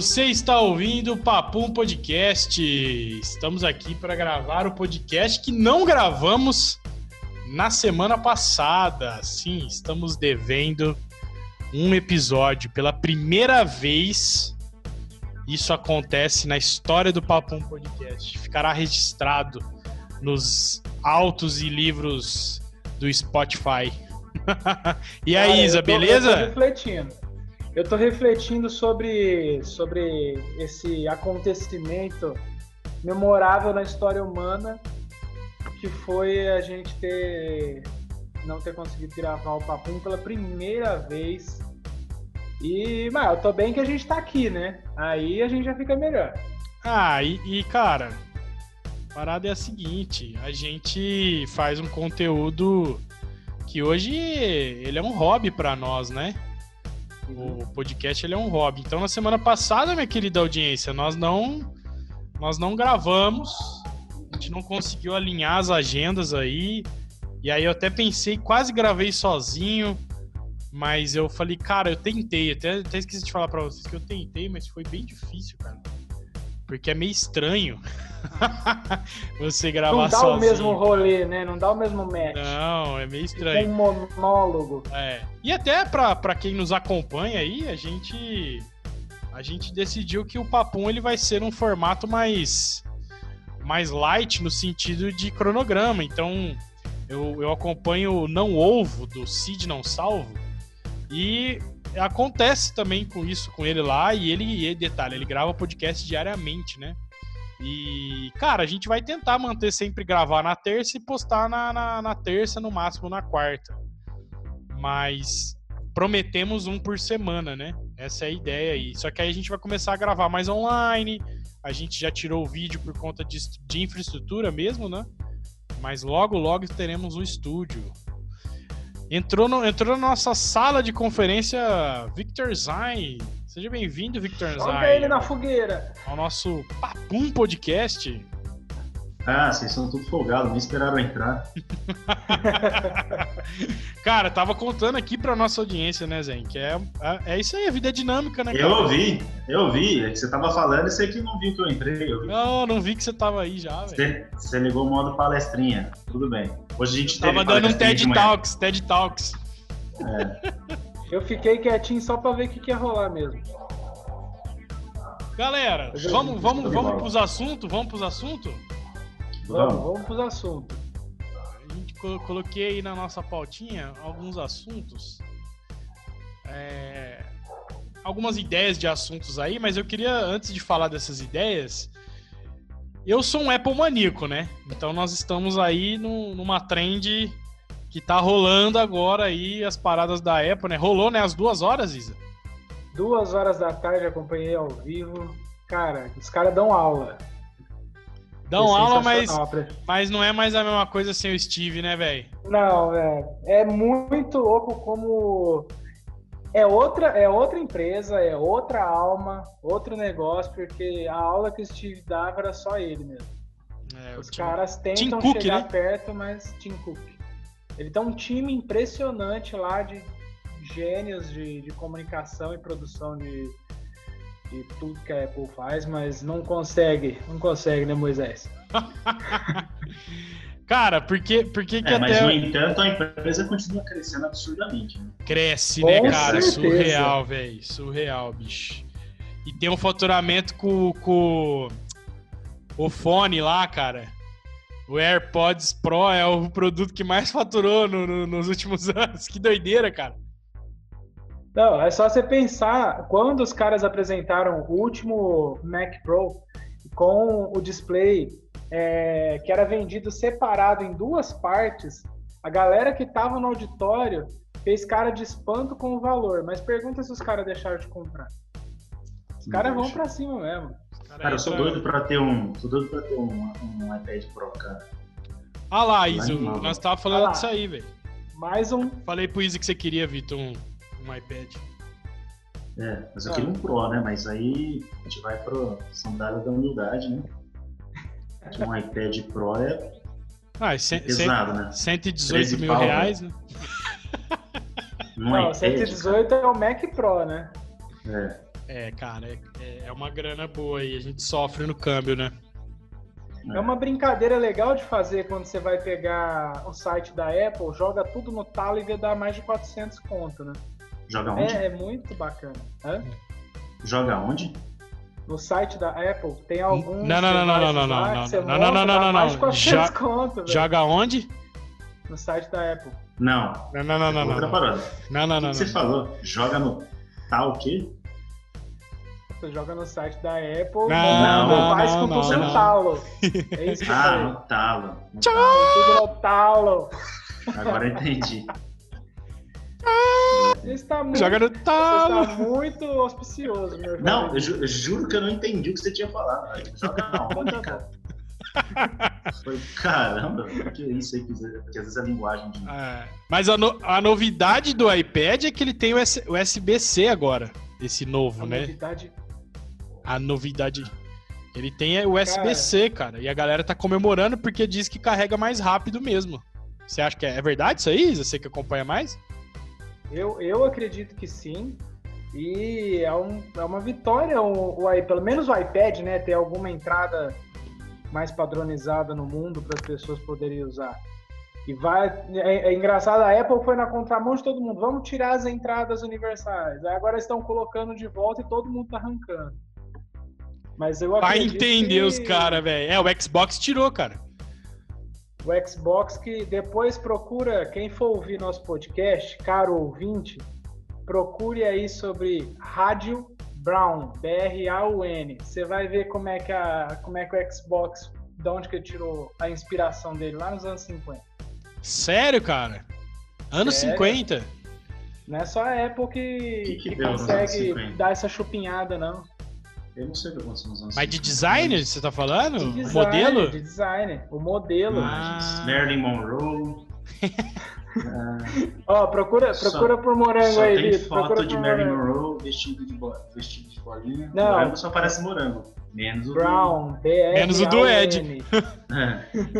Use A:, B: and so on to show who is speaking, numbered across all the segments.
A: você está ouvindo o Papum Podcast. Estamos aqui para gravar o podcast que não gravamos na semana passada. Sim, estamos devendo um episódio pela primeira vez. Isso acontece na história do Papum Podcast. Ficará registrado nos autos e livros do Spotify. e aí,
B: Cara,
A: Isa, beleza?
B: Refletindo. Eu tô refletindo sobre, sobre esse acontecimento memorável na história humana, que foi a gente ter não ter conseguido gravar o Papum pela primeira vez. E, mas eu tô bem que a gente tá aqui, né? Aí a gente já fica melhor.
A: Ah, e, e, cara, a parada é a seguinte: a gente faz um conteúdo que hoje ele é um hobby pra nós, né? O podcast ele é um hobby. Então, na semana passada, minha querida audiência, nós não nós não gravamos, a gente não conseguiu alinhar as agendas aí. E aí eu até pensei, quase gravei sozinho, mas eu falei, cara, eu tentei, até, até esqueci de falar pra vocês que eu tentei, mas foi bem difícil, cara. Porque é meio estranho você gravar
B: Não dá
A: sozinho.
B: o mesmo rolê, né? Não dá o mesmo match.
A: Não, é meio estranho.
B: um monólogo.
A: É. E até pra, pra quem nos acompanha aí, a gente a gente decidiu que o Papum ele vai ser um formato mais mais light no sentido de cronograma. Então, eu, eu acompanho o Não Ovo do Cid Não Salvo e acontece também com isso com ele lá e ele, e detalhe, ele grava podcast diariamente, né? E, cara, a gente vai tentar manter sempre gravar na terça e postar na, na, na terça, no máximo na quarta mas prometemos um por semana, né? Essa é a ideia aí. Só que aí a gente vai começar a gravar mais online. A gente já tirou o vídeo por conta de, de infraestrutura mesmo, né? Mas logo, logo teremos um estúdio. Entrou, no- entrou na nossa sala de conferência Victor Zain. Seja bem-vindo, Victor
B: Joga ele
A: Zain,
B: na fogueira.
A: ao nosso Papum Podcast.
C: Ah, vocês são tudo folgados, nem esperaram entrar.
A: Cara, tava contando aqui pra nossa audiência, né, Zen? Que é, é, é isso aí, a vida é dinâmica, né, cara?
C: Eu ouvi, eu ouvi. É que você tava falando e você que não viu que eu entrei. Eu vi.
A: Não, não vi que você tava aí já, velho.
C: Você, ligou o modo palestrinha. Tudo bem. Hoje a gente teve
A: Tava dando um TED. Talks, TED Talks.
B: Eu fiquei quietinho só pra ver o que, que ia rolar mesmo.
A: Galera, vamos, vamos,
C: de
A: vamos pros assuntos? Vamos pros assuntos?
B: Vamos,
C: Vamos.
B: vamos pros assuntos.
A: A gente co- coloquei aí na nossa pautinha alguns assuntos. É, algumas ideias de assuntos aí, mas eu queria, antes de falar dessas ideias, eu sou um Apple maníaco, né? Então nós estamos aí no- numa trend que tá rolando agora aí as paradas da Apple, né? Rolou, né? Às duas horas, Isa?
B: Duas horas da tarde acompanhei ao vivo. Cara, os caras dão aula.
A: Dão aula, mas,
B: sensacional. Pre-
A: mas não é mais a mesma coisa sem o Steve, né, velho?
B: Não, velho. É muito louco como. É outra, é outra empresa, é outra alma, outro negócio, porque a aula que o Steve dava era só ele mesmo.
A: É,
B: Os caras tentam
A: Cook,
B: chegar
A: né?
B: perto, mas Tim Cook. Ele tem um time impressionante lá de gênios de, de comunicação e produção de, de tudo que a Apple faz, mas não consegue, não consegue, né, Moisés?
A: Cara, por que, por que, que
C: É, mas
A: até
C: no entanto a empresa continua crescendo absurdamente. Né?
A: cresce,
B: Com
A: né, cara?
B: certeza.
A: Surreal, velho. Surreal, bicho. E tem um faturamento com, com o fone lá, cara. O AirPods Pro é o produto que mais faturou no- no- nos últimos anos. Que doideira, cara.
B: Não, é só você pensar, quando os caras apresentaram o último Mac Pro com o display é, que era vendido separado em duas partes, a galera que tava no auditório fez cara de espanto com o valor, mas pergunta se os caras deixaram de comprar. Os caras vão pra cima mesmo.
C: Cara, eu sou doido pra ter um. Sou doido pra ter um, um iPad Pro, cara.
A: Ah lá,
C: Animal.
A: nós tava falando
B: Ah
A: disso aí, velho.
B: Mais um.
A: Falei pro Isa que você queria, Vitor, um, um iPad.
C: É, mas eu
B: Ah.
C: queria um Pro, né? Mas aí a gente vai pro sandália da humildade, né? Que um iPad Pro é
A: Ah, e cem- cem-
C: pesado, né?
A: 118
C: 13
A: mil
C: pau,
A: reais, né?
B: Não,
C: iPad,
B: 118 é o Mac Pro, né?
C: É.
A: É, cara, é, é uma grana boa aí. A gente sofre no câmbio, né?
B: É uma brincadeira legal de fazer quando você vai pegar o site da Apple, joga tudo no talo e vê dar mais de 400 conto, né?
C: Joga onde?
B: É, é muito bacana. Hã?
C: Joga onde?
B: No site da Apple tem alguns.
A: Não, não, não, não, não, não, não, não, não, não, não, não,
B: mais de
A: não.
B: 400
A: Já-
B: conto, velho.
A: Joga onde?
B: No site da Apple.
C: Não.
A: Não, não, não, não.
C: Outra
A: Não,
C: parada.
A: não, não.
C: O
A: não,
C: que você
A: não.
C: falou? Joga no tal quê?
B: Você joga no site da Apple,
A: Não,
C: não,
B: faz
A: não,
B: com
A: não,
B: tudo
C: não.
B: no talo. É isso que eu
C: Ah,
B: falei.
C: no talo. No
B: Com tudo no talo.
C: talo. Agora entendi.
B: Está muito,
A: Joga no
B: você
A: talo.
B: está muito auspicioso, meu
C: Não, eu, ju- eu juro que eu não entendi o que você tinha falado. onde,
B: Tá
C: cara? Foi, caramba, o que é isso aí? Que às vezes- a linguagem de.
A: É, Mas a, no- a novidade do iPad é que ele tem o USB-C agora. Esse novo,
B: A
A: né?
B: novidade
A: A novidade. Ele tem o USB-C, cara. E a galera tá comemorando porque diz que carrega mais rápido mesmo. Você acha que é, é verdade isso aí? Você que acompanha mais?
B: Eu, eu acredito que sim. E é, um- é uma vitória, o, o pelo menos o iPad, né? Ter alguma entrada mais padronizada no mundo para as pessoas poderem usar. E vai. É, é engraçado, a Apple foi na contramão de todo mundo. Vamos tirar as entradas universais. Aí agora estão colocando de volta e todo mundo tá arrancando. Mas eu
A: Vai entender
B: que
A: os caras, velho. É, o Xbox tirou, cara.
B: O Xbox que depois procura, quem for ouvir nosso podcast, caro ouvinte, procure aí sobre Rádio Brown, B-R-A-U-N. Você vai ver como é que a, como é que o Xbox, de onde que ele tirou a inspiração dele lá nos anos 50.
A: Sério, cara? Anos
B: Sério?
A: 50?
B: Não é só a Apple que,
C: Que que
B: que consegue
C: 50?
B: dar essa chupinhada, não.
C: Eu não sei o que aconteceu nos anos
A: Mas de
C: 50.
A: design, você tá falando?
B: De
A: O
B: design,
A: modelo?
B: De design, o modelo.
C: Imagens.
A: Ah.
C: Marilyn Monroe. Ah,
B: Ó, procura,
C: Só-
B: procura por morango
C: só
B: aí,
C: tem
B: Vitor.
C: foto
B: Procura
C: de Marilyn. Monroe vestido de, bo... vestido de bolinha.
B: Não.
C: Morango só parece morango. Menos o do-
B: Brown, B-R-A-U-N.
A: Menos o do Ed.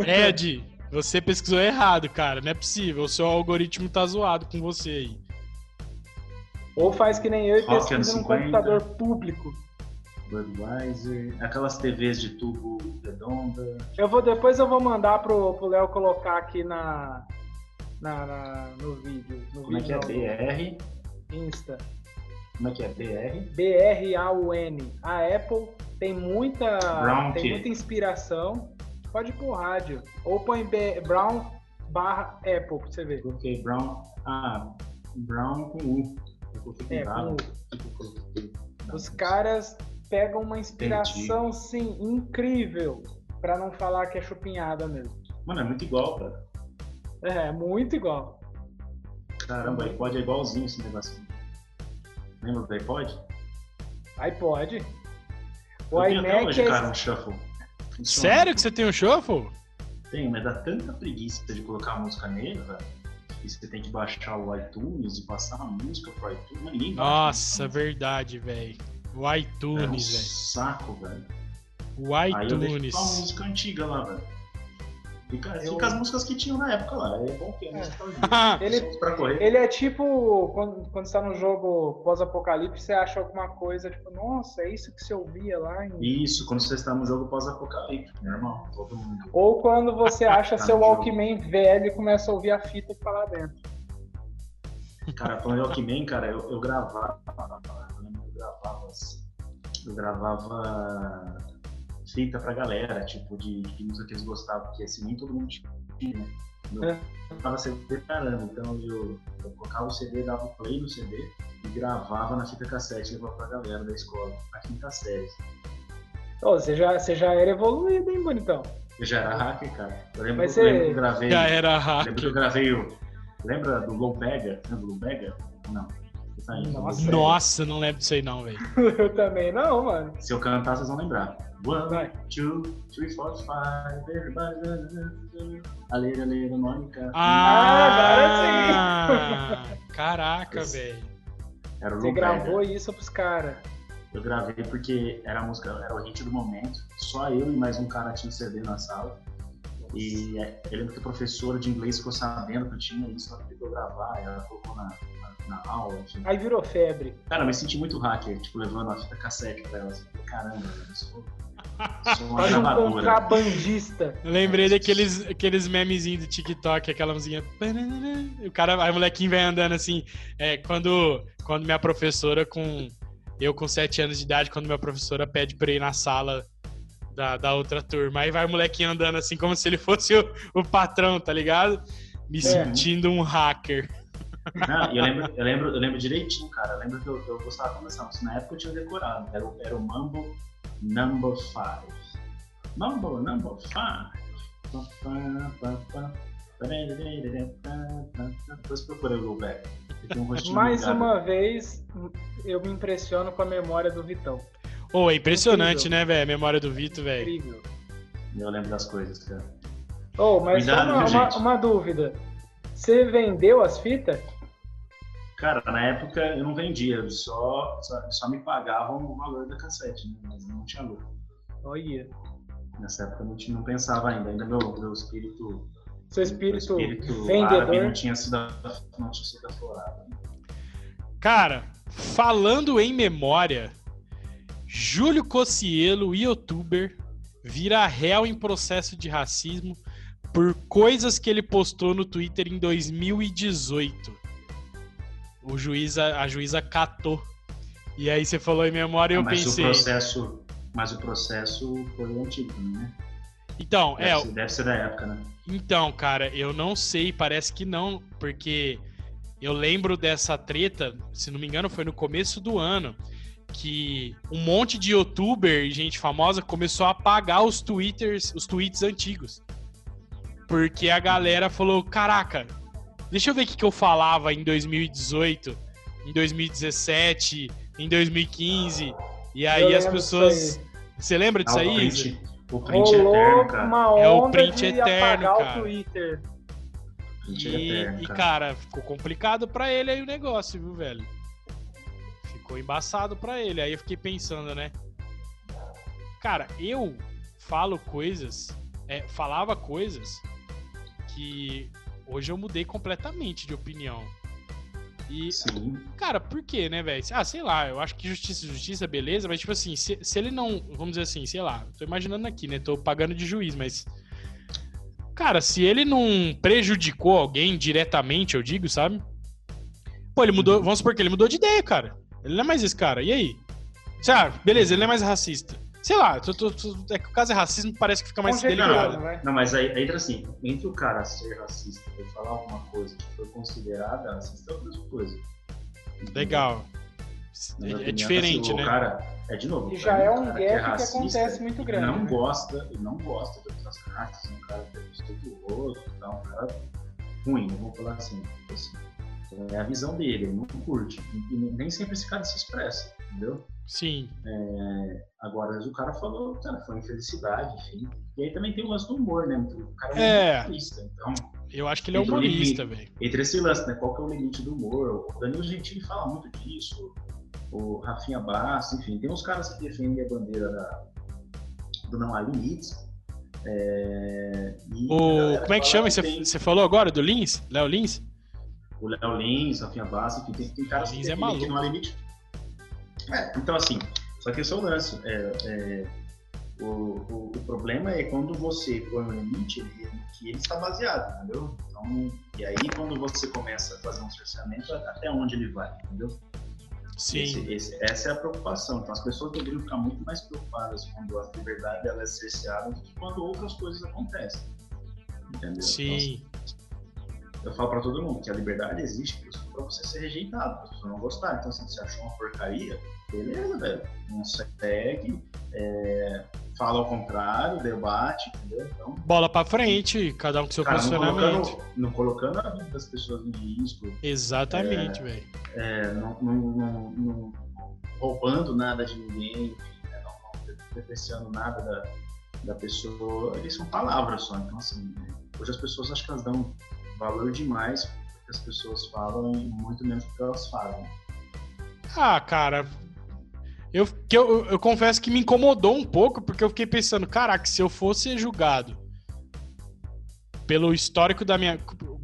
C: É.
A: Ed, você pesquisou errado, cara. Não é possível. O seu algoritmo tá zoado com você aí.
B: Ou faz que nem eu e pesquisa
C: 50.
B: computador público.
C: Budweiser. Aquelas TVs de tubo redonda.
B: Eu vou, depois eu vou mandar pro pro Léo colocar aqui na, na, na- no vídeo. No
C: Como é que é?
B: vídeo
C: BR.
B: Insta.
C: Como é que é? BR.
B: B-R-A-U-N. A Apple tem muita,
C: Brown
B: tem muita inspiração. Pode ir por rádio. Ou põe B, Brown barra Apple pra você ver.
C: Coloquei Brown. Ah, Brown com U. Eu coloquei
B: É,
C: com.
B: U.
C: Tipo,
B: Os caras pegam uma inspiração, sim, incrível. Pra não falar que é chupinhada mesmo.
C: Mano, é muito igual, cara.
B: É, muito igual.
C: Caramba, iPod é igualzinho esse negocinho. Lembra do iPod?
B: iPod. O
C: eu tenho até
B: iMac
C: hoje,
B: é
C: cara, um shuffle. Funciona.
A: Sério que você tem um shuffle?
C: Tem, mas dá tanta preguiça de colocar a música nele, velho. E você tem que baixar o iTunes e passar a música pro iTunes. Mas ninguém.
A: Nossa, verdade, velho. O
C: é um
A: iTunes, velho.
C: saco, velho.
A: O
C: Aí eu deixo
A: iTunes.
C: só a música antiga lá, velho. Fica,
B: Eu-
C: fica as músicas que tinham na época lá. É bom que a música
B: Ele-
C: pra correr.
B: Ele é tipo quando, quando você tá num jogo pós-apocalipse, você acha alguma coisa, tipo, nossa, é isso que você ouvia lá em.
C: Isso, quando você está no jogo pós-apocalíptico, normal. Todo mundo.
B: Ou quando você acha
C: Tá
B: seu
C: no jogo.
B: Walkman velho e começa a ouvir a fita que tá lá dentro.
C: Cara, falando de Walkman, cara, eu, eu gravava. Gravava. Eu gravava fita pra galera, tipo, de, de música que eles gostavam, porque assim, nem todo mundo tinha, né? Eu
B: É.
C: tava CD caramba, então eu, eu colocava o CD, dava o play no CD e gravava na fita cassete e levava pra galera da escola, na quinta série.
B: Ô, você, já, você já era evoluído, hein, bonitão?
C: Eu já era hacker, cara. Eu lembro,
B: Mas
C: que, eu lembro
B: você-
C: que eu gravei.
A: Já era
C: Lembro que
A: hacker.
C: eu gravei o. Lembra do Low Pega? Lembra do Low Pega? Não. Aí,
B: Nossa.
A: Nossa, não lembro disso aí não, velho.
B: Eu também não, mano.
C: Se eu cantar, vocês vão lembrar. One,
B: Vai.
C: two, three, four, five, everybody. Aleira, aleira, Mônica.
A: Ah, Caraca,
C: Esse-
A: velho.
C: Era o
B: Você gravou isso pros caras.
C: Eu gravei porque era a música, era o hit do momento. Só eu e mais um cara tinha um CD na sala. E é, eu lembro que a professora de inglês ficou sabendo que eu tinha isso, ela eu gravar, ela colocou na, na- na aula, enfim.
B: Aí virou febre.
C: Cara, eu me senti muito hacker, tipo, levando a fita cassete pra elas. Caramba, velho, sou, sou uma
B: um contrabandista.
A: Eu lembrei daqueles aqueles memezinhos do TikTok, aquela musiquinha. O cara, aí o molequinho vai andando assim. É, quando, quando minha professora, com. Eu com 7 anos de idade, quando minha professora pede pra ir na sala da, da outra turma. Aí vai o molequinho andando assim, como se ele fosse o, o patrão, tá ligado? Me sentindo um hacker.
C: Não, eu lembro, eu, lembro, eu lembro direitinho, cara. Eu lembro que eu, eu gostava de começar. Na época eu tinha decorado. Era, o- era o Mambo Number 5. Mambo Number 5. Depois procurei o Gilberto. Um
B: Mais uma vez, eu me impressiono com a memória do Vitão.
A: Ô, é impressionante,
B: Incrível.
A: né, velho? A memória do Vitor, velho.
B: Incrível.
C: Eu lembro das coisas, cara.
B: Oh, mas
C: Cuidado,
B: uma, uma, uma dúvida. Você vendeu as fitas?
C: Cara, na época eu não vendia, só, só, só me pagavam o valor da cassete, né? mas não tinha lucro.
B: Olha.
C: Nessa época eu não, tinha, não pensava ainda, ainda meu, meu espírito,
B: Seu espírito,
C: meu espírito
B: vendedor.
C: árabe não tinha sido, não tinha sido aflorado.
A: Cara, falando em memória, Júlio Cocielo, youtuber, vira réu em processo de racismo por coisas que ele postou no Twitter em 2018. O juiz, a, a juíza catou. E aí você falou em memória e eu
C: Ah, mas
A: pensei.
C: o processo, mas o processo foi antigo né?
A: Então,
C: Deve,
A: é,
C: ser, deve ser da época, né?
A: Então, cara, eu não sei, parece que não, porque eu lembro dessa treta, se não me engano, foi no começo do ano, que um monte de youtuber e gente famosa começou a apagar os twitters, os tweets antigos. Porque a galera falou, caraca, deixa eu ver o que, que eu falava em 2018, em 2017, em 2015. E
B: Eu
A: aí as
B: lembro
A: pessoas. Você lembra disso
C: Ah, o
A: aí,
C: print, o print
B: Rolou
C: eterno, cara.
B: uma onda
A: É o print
B: de
A: eterno, cara.
B: o Twitter.
C: Print
A: E,
C: eterno,
A: e,
C: cara.
A: cara, ficou complicado pra ele aí o negócio, viu, velho? Ficou embaçado pra ele. Aí eu fiquei pensando, né? Cara, eu falo coisas, é, falava coisas que hoje eu mudei completamente de opinião. E,
C: Sim.
A: cara, por quê, né, velho? Ah, sei lá, eu acho que justiça, justiça, beleza, mas tipo assim, se, se ele não, vamos dizer assim, sei lá, tô imaginando aqui, né? Tô pagando de juiz, mas. Cara, se ele não prejudicou alguém diretamente, eu digo, sabe? Pô, ele mudou, vamos supor que ele mudou de ideia, cara. Ele não é mais esse cara. E aí? Sei lá, beleza, ele não é mais racista. Sei lá, tô- tô- tô- é que o caso é racismo, parece que fica mais
B: Conjecturando,
A: delicado.
B: vai.
C: Não, mas aí, entra assim, entre o cara ser racista e falar alguma coisa que foi considerada racista é outra coisa.
A: Legal. É, é
C: opinião,
A: diferente,
C: assim,
A: né?
C: O cara, é de novo.
B: E já é
C: o
B: um gap que
C: racista,
B: acontece muito
C: ele
B: grande,
C: Não
B: né?
C: gosta, ele não gosta de outras raças, um cara preconceituoso, tá? um cara ruim, vamos falar assim. tipo assim. É a visão dele, ele não curte. E nem sempre esse cara se expressa, entendeu?
A: Sim.
C: Agora, às vezes o cara falou, cara, foi infelicidade, enfim. E aí também tem o lance do humor, né? O cara
A: É.
C: é humorista, então
A: Eu acho que ele é humorista, velho.
C: entre esse lance, né? Qual que é o limite do humor? O Danilo Gentili fala muito disso, o Rafinha Bastos, enfim, tem uns caras que defendem a bandeira da, do não há limites. É,
A: O, como é que chama? Você,
C: tem
A: você falou agora do Lins? Léo Lins?
C: O Léo Lins, Rafinha Bastos, enfim, tem, tem caras que
A: é
C: defendem que não há limite. É, então assim, só que esse é o lance. É, é, o, o, o problema é quando você põe um limite ele- que ele está baseado, entendeu? Então, e aí quando você começa a fazer um cerceamento, até onde ele vai, entendeu?
A: Sim.
C: Esse- esse- essa é a preocupação. Então as pessoas deveriam ficar muito mais preocupadas quando a liberdade ela é cerceada do que quando outras coisas acontecem. Entendeu?
A: Sim.
C: Então, eu falo pra todo mundo que a liberdade existe pra você ser rejeitado, pra pessoas não gostarem. Então, assim, se você achou uma porcaria, beleza, velho. Não segue, é, fala ao contrário, debate, entendeu? Então,
A: Bola pra frente, cada um com seu
C: cara, não
A: posicionamento.
C: colocando, não colocando a vida das pessoas em risco,
A: Exatamente, velho.
C: é, não, não- não- não roubando nada de ninguém, né, não, não depreciando nada da, da pessoa, eles são palavras só. Então, assim, hoje as pessoas acho que elas dão valor demais porque as pessoas falam e muito menos porque elas falam.
A: Ah, cara. Eu, que eu, eu confesso que me incomodou um pouco, porque eu fiquei pensando, caraca, se eu fosse julgado pelo histórico da minha.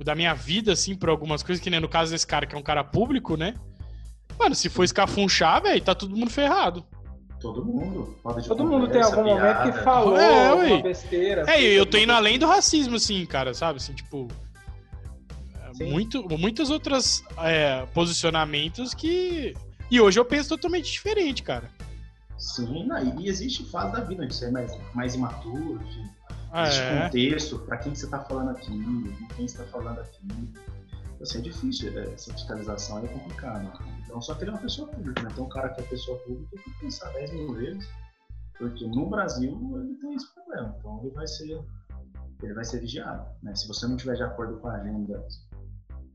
A: da minha vida, assim, por algumas coisas, que nem no caso desse cara que é um cara público, né? Mano, se for escafunchar, velho, tá todo mundo ferrado.
C: Todo mundo.
B: Todo mundo tem algum piada. momento que falou é, alguma besteira.
A: É, assim, eu tô indo além do racismo, assim, cara, sabe? Assim, tipo. Muito, muitos outros é, posicionamentos que. E hoje eu penso totalmente diferente, cara.
C: Sim, e existe fase da vida de ser mais, mais imaturo, de, ah, existe é. contexto, para quem você tá falando aqui, com quem você tá falando aqui. Assim, é difícil, é, essa fiscalização é complicada. Então, só que ele é uma pessoa pública, né? Então, um cara que é pessoa pública tem que pensar 10 mil vezes, porque no Brasil ele tem esse problema. Então, ele vai ser, ele vai ser vigiado. Né? Se você não tiver de acordo com a agenda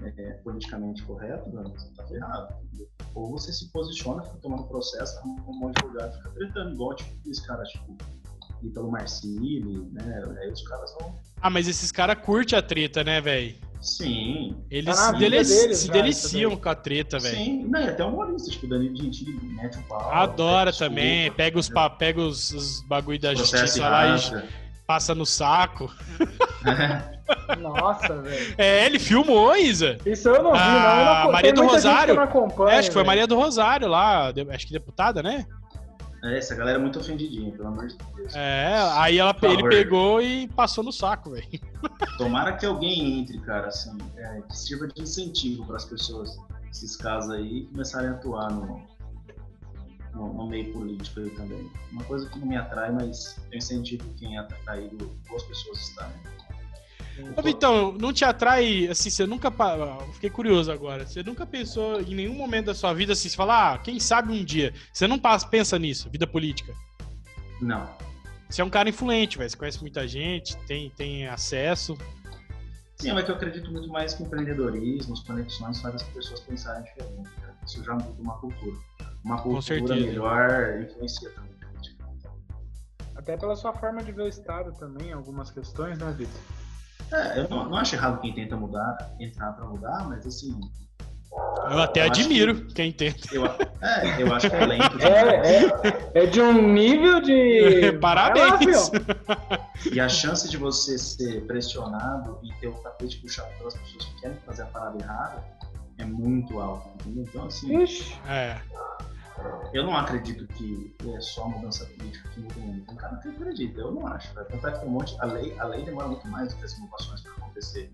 C: é, politicamente correto, você tá ferrado. Ou você se posiciona, fica tomando processo, arruma um monte de lugar, fica tretando, igual tipo, esse cara, tipo, Ítalo Marcilli, né? Aí os caras vão.
A: Ah, mas esses caras curtem a treta, né, velho?
C: Sim.
A: Eles tá se, delici deles, se deliciam com a treta, velho.
C: Sim, não, e até humorista, tipo, o Danilo Gentili mete o pau.
A: Adora também, pega os, pega os, os bagulho da justiça lá e passa no saco.
B: Nossa, velho.
A: É, ele filmou, Isa.
B: Isso eu não vi, não. Eu não
A: Maria do Rosário. Não é, acho que foi Maria do Rosário lá, acho que deputada, né?
C: É, essa galera é muito ofendidinha, pelo amor de Deus. É,
A: aí ela, ele pegou e passou no saco, velho.
C: Tomara que alguém entre, cara, assim, é, que sirva de incentivo para as pessoas, esses casos aí, começarem a atuar no, no, no, meio político aí também. Uma coisa que não me atrai, mas eu incentivo quem é atraído, boas pessoas estarem.
A: Ô, Vitão, não te atrai, assim, você nunca. Fiquei curioso agora. Você nunca pensou em nenhum momento da sua vida assim, você falar, ah, quem sabe um dia. Você não pensa nisso, vida política?
C: Não.
A: Você é um cara influente, velho. Você conhece muita gente, tem, tem acesso.
C: Sim, mas que eu acredito muito mais que empreendedorismo, as conexões fazem as pessoas pensarem diferente. Isso já muda uma cultura. Uma cultura melhor influencia também.
B: Até pela sua forma de ver o Estado também, algumas questões, né, Vitor?
C: É, eu não, não acho errado quem tenta mudar, entrar para mudar, mas assim.
A: Eu até eu admiro que, quem tenta.
C: Eu, é, eu acho que é lento.
B: É, é, é, de um nível de.
A: Parabéns!
C: e a chance de você ser pressionado e ter o tapete puxado pelas pessoas que querem fazer a parada errada é muito alta, entendeu? Então, assim.
B: Ixi.
A: É.
C: Eu não acredito que é só a mudança política que muda o mundo. Tem cara que acredita, eu não acho. Vai tentar que tem um monte. A lei, a lei demora muito mais do que as inovações para acontecer.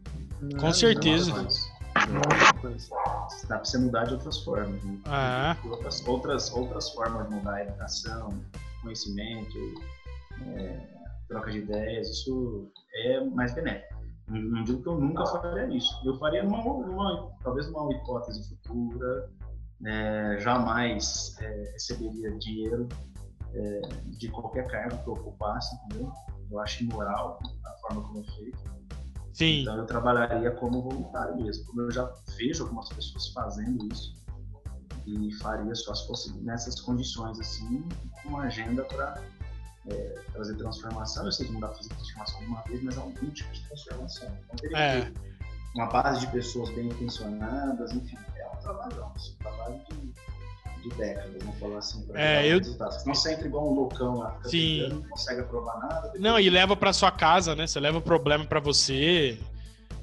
A: Com certeza.
C: Dá para você mudar de outras formas. Né?
A: Ah.
C: Outras, outras, outras formas de mudar a educação, conhecimento, é, troca de ideias, isso é mais benéfico. Não, não digo que eu nunca faria isso. Eu faria numa, numa talvez numa hipótese futura, é, jamais é, receberia dinheiro é, de qualquer cargo que eu ocupasse, entendeu? Eu acho imoral a forma como é feito.
A: Sim.
C: Então eu trabalharia como voluntário mesmo. Como eu já vejo algumas pessoas fazendo isso e faria só se fosse nessas condições assim, com uma agenda para é, trazer transformação. Eu sei que não dá para fazer transformação de uma vez, mas é um tipo de transformação. Então teria é. uma base de pessoas bem intencionadas, enfim, trabalhão, um trabalho de, de décadas, vamos falar assim.
A: É, eu...
C: Não sempre igual um loucão lá,
A: Sim.
C: não consegue aprovar nada.
A: Não, e leva para sua casa, né? Você leva o problema para você,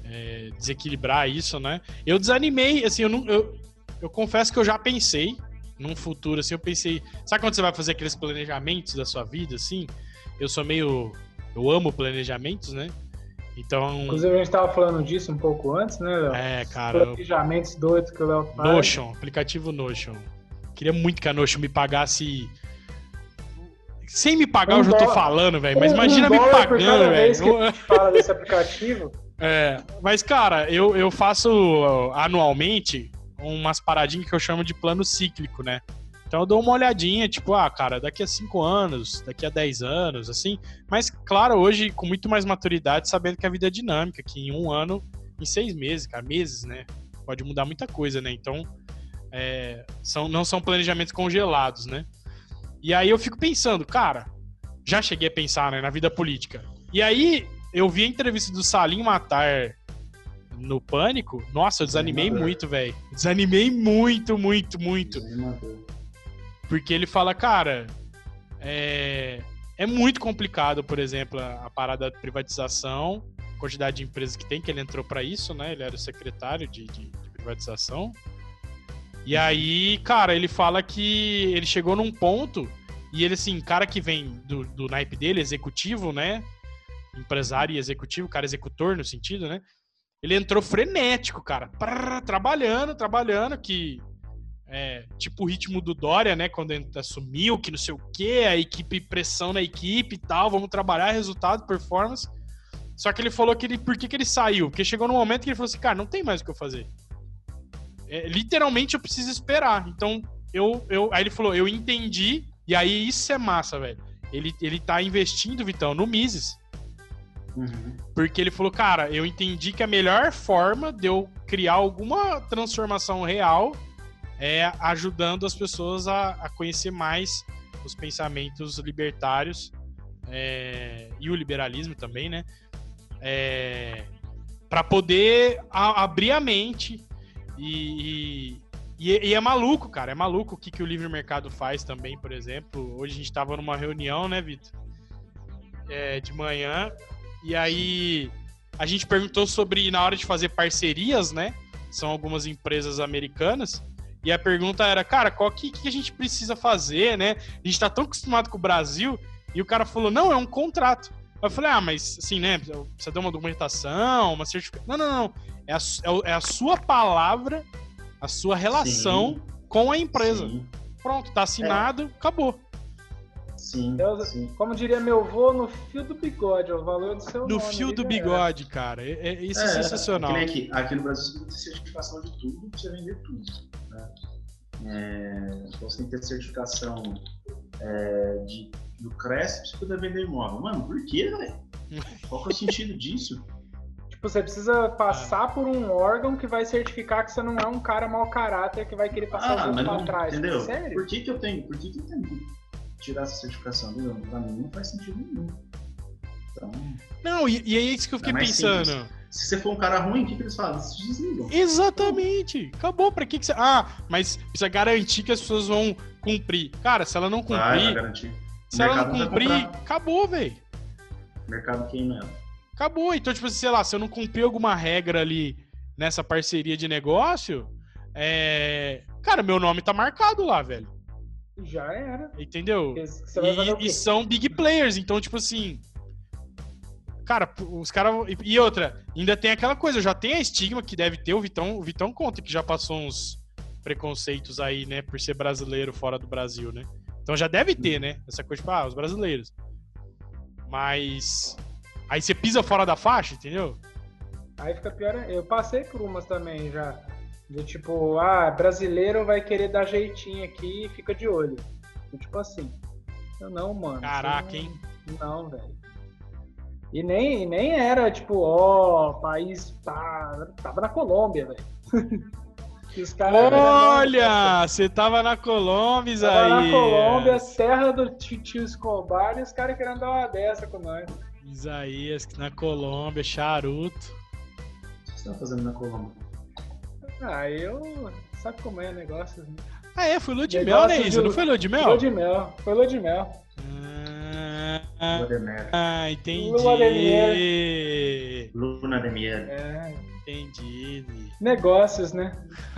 A: é, desequilibrar isso, né? Eu desanimei, assim, eu não. Eu, eu confesso que eu já pensei num futuro, assim, eu pensei. Sabe quando você vai fazer aqueles planejamentos da sua vida, assim? Eu sou meio. Eu amo planejamentos, né? Então.
B: Inclusive, a gente estava falando disso um pouco antes, né, Léo?
A: É, cara.
B: Planejamentos doidos que o Léo
A: faz. Notion, aplicativo Notion. Queria muito que a Notion me pagasse. Sem me pagar, um eu já tô falando, velho. Mas um imagina me pagando, velho.
B: fala desse aplicativo.
A: É, mas, cara, eu, eu faço anualmente umas paradinhas que eu chamo de plano cíclico, né? Então eu dou uma olhadinha, tipo, ah, cara, daqui a cinco anos, daqui a dez anos, assim. Mas, claro, hoje com muito mais maturidade, sabendo que a vida é dinâmica, que em um ano, em seis meses, cara, meses, né? Pode mudar muita coisa, né? Então, é, são, não são planejamentos congelados, né? E aí eu fico pensando, cara, já cheguei a pensar né, na vida política. E aí eu vi a entrevista do Salim Matar no Pânico. Nossa, eu desanimei muito, velho. Desanimei muito, muito, muito. Porque ele fala, cara, é, é muito complicado, por exemplo, a, a parada da privatização quantidade de empresas que tem, que ele entrou para isso, né? Ele era o secretário de, de, de privatização. E aí, cara, ele fala que ele chegou num ponto e ele, assim, cara que vem do, do naipe dele, executivo, né? Empresário e executivo, cara executor no sentido, né? Ele entrou frenético, cara. Prrr, trabalhando, trabalhando, que é, tipo o ritmo do Dória, né? Quando ele assumiu, que não sei o quê, a equipe, pressão na equipe e tal, vamos trabalhar, resultado, performance. Só que ele falou que ele. Por que, que ele saiu? Porque chegou num momento que ele falou assim, cara, não tem mais o que eu fazer. É, literalmente eu preciso esperar. Então, eu, eu. Aí ele falou, eu entendi, e aí isso é massa, velho. Ele, ele tá investindo, Vitão, no Mises.
C: Uhum.
A: Porque ele falou, cara, eu entendi que a melhor forma de eu criar alguma transformação real é ajudando as pessoas a, a conhecer mais os pensamentos libertários é, e o liberalismo também, né? É, para poder a, abrir a mente e, e, e, é maluco, cara, é maluco o que, que o livre mercado faz também, por exemplo. Hoje a gente estava numa reunião, né, Vitor? É, de manhã e aí a gente perguntou sobre na hora de fazer parcerias, né? São algumas empresas americanas. E a pergunta era, cara, qual que, que a gente precisa fazer, né? A gente tá tão acostumado com o Brasil. E o cara falou, não, é um contrato. Eu falei, ah, mas assim, né? Precisa ter uma documentação, uma certificação. Não, não, não. É a, é, é a sua palavra, a sua relação Sim. com a empresa. Sim. Pronto, tá assinado, é. acabou.
C: Sim,
B: eu,
C: sim.
B: Como diria meu avô, no fio do bigode, é o valor do seu
A: no
B: nome.
A: No fio do bigode, cara. É, é, isso é, é sensacional.
C: Aqui, aqui, no Brasil você tem certificação de tudo você vender tudo. Né? É, então você tem que ter certificação é, de, do pra você poder vender imóvel. Mano, por quê, velho? Qual que é o sentido disso?
B: Tipo, você precisa passar por um órgão que vai certificar que você não é um cara mau caráter que vai querer passar ah, os outros pra trás.
C: Entendeu?
B: Sério?
C: Por que, que eu tenho? Por que, que eu tenho tirar essa certificação pra mim não faz sentido nenhum. Então,
A: não, e, e é isso que eu fiquei é pensando. Simples.
C: Se você for um cara ruim, o que, que eles fazem? Eles desligam.
A: Exatamente. Acabou. Pra que, que você. Ah, mas precisa garantir que as pessoas vão cumprir. Cara, se ela não cumprir. Vai, vai se ela não cumprir, acabou, velho.
C: Mercado queima ela.
A: Acabou. Então, tipo, sei lá, se eu não cumprir alguma regra ali nessa parceria de negócio, é. Cara, meu nome tá marcado lá, velho.
B: Já era.
A: Entendeu? E, e, são big players, então, tipo assim. Cara, os caras. E outra, ainda tem aquela coisa, já tem a estigma que deve ter, o Vitão, o Vitão conta que já passou uns preconceitos aí, né, por ser brasileiro fora do Brasil, né? Então já deve ter, né? Essa coisa, tipo, ah, os brasileiros. Mas. Aí você pisa fora da faixa, entendeu?
B: Aí fica pior. Eu passei por umas também já. Do tipo, ah, brasileiro vai querer dar jeitinho aqui e fica de olho. Tipo assim. Eu não, mano.
A: Caraca,
B: não,
A: hein?
B: Não, velho. E nem, nem era tipo, ó, oh, país tá. Tava na Colômbia, velho.
A: Olha, você tava na Colômbia, Isaías. Tava
B: na Colômbia, terra do tio Escobar, e os caras querendo dar uma dessa com nós.
A: Isaías, na Colômbia, charuto.
C: O que você tá fazendo na Colômbia?
B: Ah, eu. Sabe como é o negócio?
A: Ah, é? Foi lua de mel, né, Isa? De... Não foi lua de mel?
B: Lua de mel. Foi lua de mel.
C: Ah.
A: Ah, entendi.
B: Lua de mel.
C: Luna de mel.
B: É.
A: Entendi.
B: Negócios, né?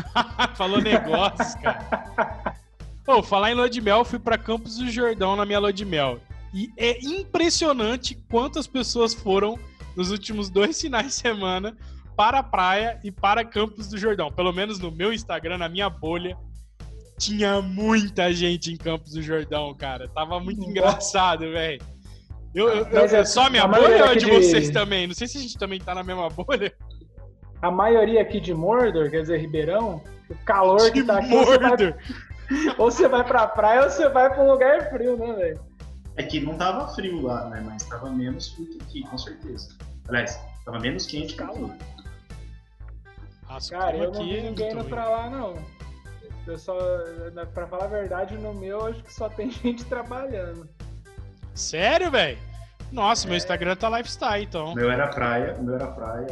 A: Falou negócios, cara. Pô, falar em lua de mel, fui pra Campos do Jordão na minha lua de mel. E é impressionante quantas pessoas foram nos últimos dois finais de semana para a praia e para Campos do Jordão. Pelo menos no meu Instagram, na minha bolha, tinha muita gente em Campos do Jordão, cara. Tava muito engraçado, velho. Eu, eu, eu, é, só a minha a bolha ou de, de vocês também? Não sei se a gente também tá na mesma bolha.
B: A maioria aqui de Mordor, quer dizer, Ribeirão, o calor de que tá aqui.
A: Mordor.
B: Você vai, ou você vai pra praia ou você vai pra um lugar frio, né, velho?
C: É que não tava frio lá, né? Mas tava menos frio que aqui, com certeza. Aliás, tava menos quente que aqui.
B: As Cara, eu não vi ninguém indo pra lá, não. Eu só, pra falar a verdade, no meu acho que só tem gente trabalhando.
A: Sério, velho? Nossa, é. meu Instagram tá lifestyle, então.
C: O meu era praia, o meu era praia,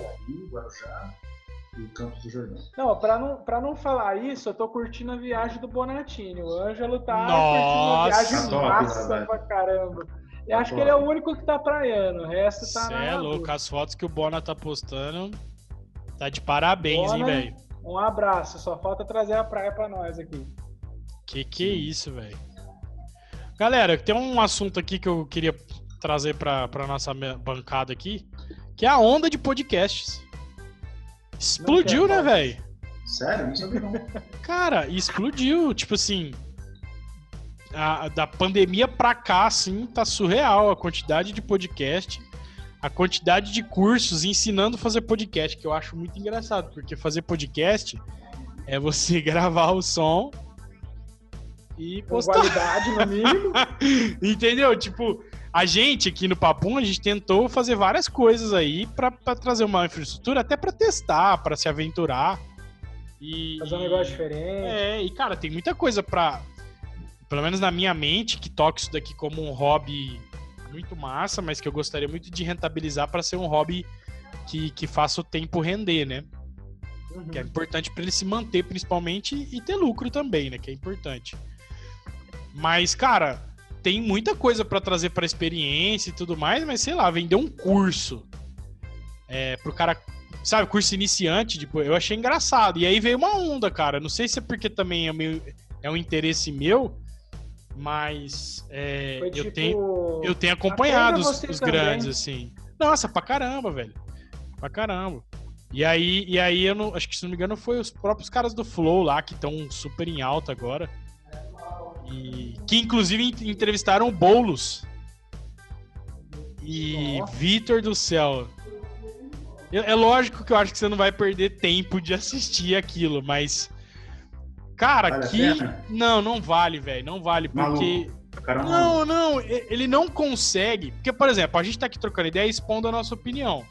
C: Guarujá e Campos do Jordão.
B: Não, pra não, pra não falar isso, eu tô curtindo a viagem do Bonatini. O Ângelo tá
A: Nossa,
B: curtindo a viagem tá massa pra caramba. Eu acho que ele é o único que tá praiando, o resto tá
A: Cê
B: na
A: é louco, as fotos que o Bona tá postando, tá de parabéns, hein,
B: Bona.
A: velho.
B: Um abraço, só falta trazer a praia pra nós aqui.
A: Que que é isso, velho? Galera, tem um assunto aqui que eu queria trazer pra nossa bancada aqui, que é a onda de podcasts. Explodiu, né, velho?
C: Sério? Não sabia não.
A: Cara, explodiu. Tipo assim, a- da pandemia pra cá, assim, tá surreal a quantidade de podcast, a quantidade de cursos ensinando a fazer podcast, que eu acho muito engraçado, porque fazer podcast é você gravar o som e
B: Com
A: postar.
B: qualidade, no mínimo.
A: Entendeu? Tipo, a gente aqui no Papum, a gente tentou fazer várias coisas aí pra, pra trazer uma infraestrutura, até pra testar, pra se aventurar. E,
B: Fazer um negócio diferente.
A: É, e cara, tem muita coisa pra. Pelo menos na minha mente, que toca isso daqui como um hobby muito massa, mas que eu gostaria muito de rentabilizar pra ser um hobby que, que faça o tempo render, né?
B: Uhum.
A: Que é importante pra ele se manter, principalmente, e ter lucro também, né? Que é importante. Mas, cara, tem muita coisa pra trazer pra experiência e tudo mais, mas sei lá, vender um curso é, pro cara, sabe, curso iniciante, tipo, eu achei engraçado. E aí veio uma onda, cara. Não sei se é porque também é, meio, é um interesse meu, mas é,
B: Foi
A: eu
B: tipo.
A: tenho eu tenho acompanhado os, os grandes, assim. Nossa, pra caramba, velho. Pra caramba. E aí, e aí eu não, acho que se não me engano foi os próprios caras do Flow lá que estão super em alta agora. E que inclusive en- entrevistaram o Boulos. E
B: Nossa.
A: Vitor do céu. É lógico que eu acho que você não vai perder tempo de assistir aquilo, mas cara,
C: Vale
A: que não, não vale, velho, não vale porque
C: cara
A: não, não, ele não consegue. Porque, por exemplo, a gente tá aqui trocando ideia e expondo a nossa opinião.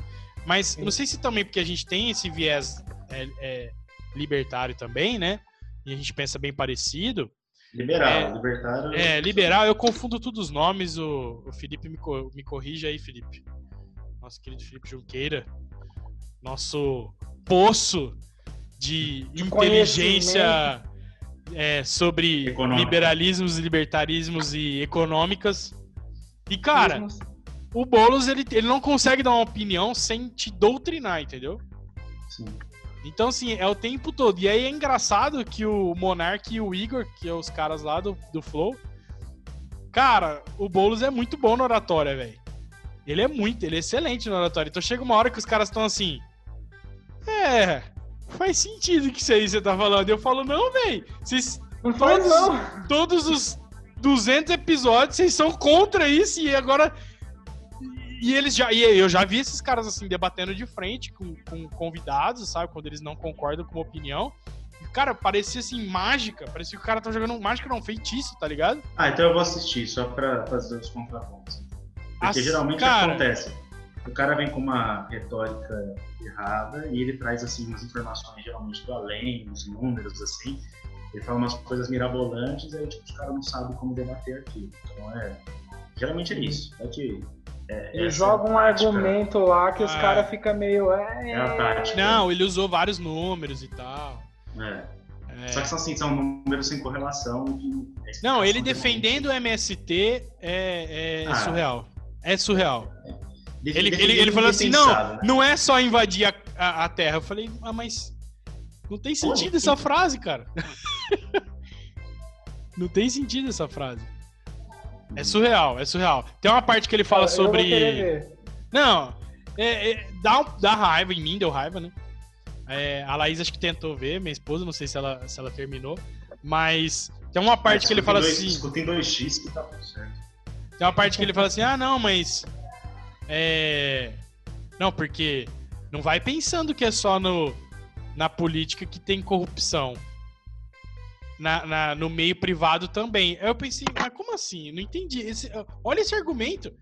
A: Mas eu não sei se também porque a gente tem esse viés é, é, libertário também, né? E a gente pensa bem parecido.
C: Liberal,
A: É,
C: libertário.
A: É, liberal, eu confundo todos os nomes. O, o Felipe me, co- me corrige aí, Felipe. Nosso querido Felipe Junqueira. Nosso poço de,
B: De
A: inteligência é, sobre
C: Econômica.
A: liberalismos, libertarismos e econômicas. E, cara,
B: Mesmo-
A: o Boulos, ele, ele não consegue dar uma opinião sem te doutrinar, entendeu?
C: Sim.
A: Então, assim, é o tempo todo. E aí é engraçado que o Monark e o Igor, que é os caras lá do, do Flow, cara, o Boulos é muito bom na oratória, velho. Ele é muito, ele é excelente na oratória. Então chega uma hora que os caras estão assim. É, faz sentido que isso aí você tá falando. Eu falo, não, velho. Vocês
B: Não
A: todos-
B: não.
A: todos os 200 episódios, vocês são contra isso e agora. E eles já. E eu já vi esses caras assim debatendo de frente com, com convidados, sabe? Quando eles não concordam com uma opinião. E, cara, parecia assim, mágica. Parecia que o cara tá jogando mágica, não, feitiço, tá ligado?
C: Ah, então eu vou assistir, só pra fazer os contrapontos. Porque
A: As-
C: geralmente
A: cara-
C: acontece. O cara vem com uma retórica errada e ele traz assim umas informações geralmente do além, uns números assim. Ele fala umas coisas mirabolantes e aí tipo, os caras não sabem como debater aquilo. Então é. Geralmente é isso. É que. É,
B: Ele
C: essa
B: joga um
C: tática-
B: argumento lá que os
A: Ah.
B: caras ficam meio. É,
C: É a tática.
A: Não, ele usou vários números e tal.
C: É.
A: É.
C: Só que são assim, são números sem correlação.
A: Não, ele defendendo o MST é, é
C: Ah.
A: surreal. É surreal.
C: Def-
A: Ele, ele, ele falou assim: não,
C: né?
A: não é só invadir a, a, a Terra. Eu falei, ah, mas não tem sentido
C: Olha,
A: essa frase, cara. não tem sentido essa frase. É surreal, é surreal. Tem uma parte que ele fala
B: Eu
A: sobre. Não, é- é- dá, um- dá raiva, em mim deu raiva, né? É, a Laís acho que tentou ver, minha esposa, não sei se ela, se ela terminou. Mas tem uma parte que ele fala assim.
C: Escutem 2x que tá tudo certo.
A: Tem uma parte que ele fala assim: ah, não, mas. É. Não, porque não vai pensando que é só no, na política que tem corrupção. Na, na- no meio privado também. Aí eu pensei, mas como assim? Não entendi. Esse- olha esse argumento.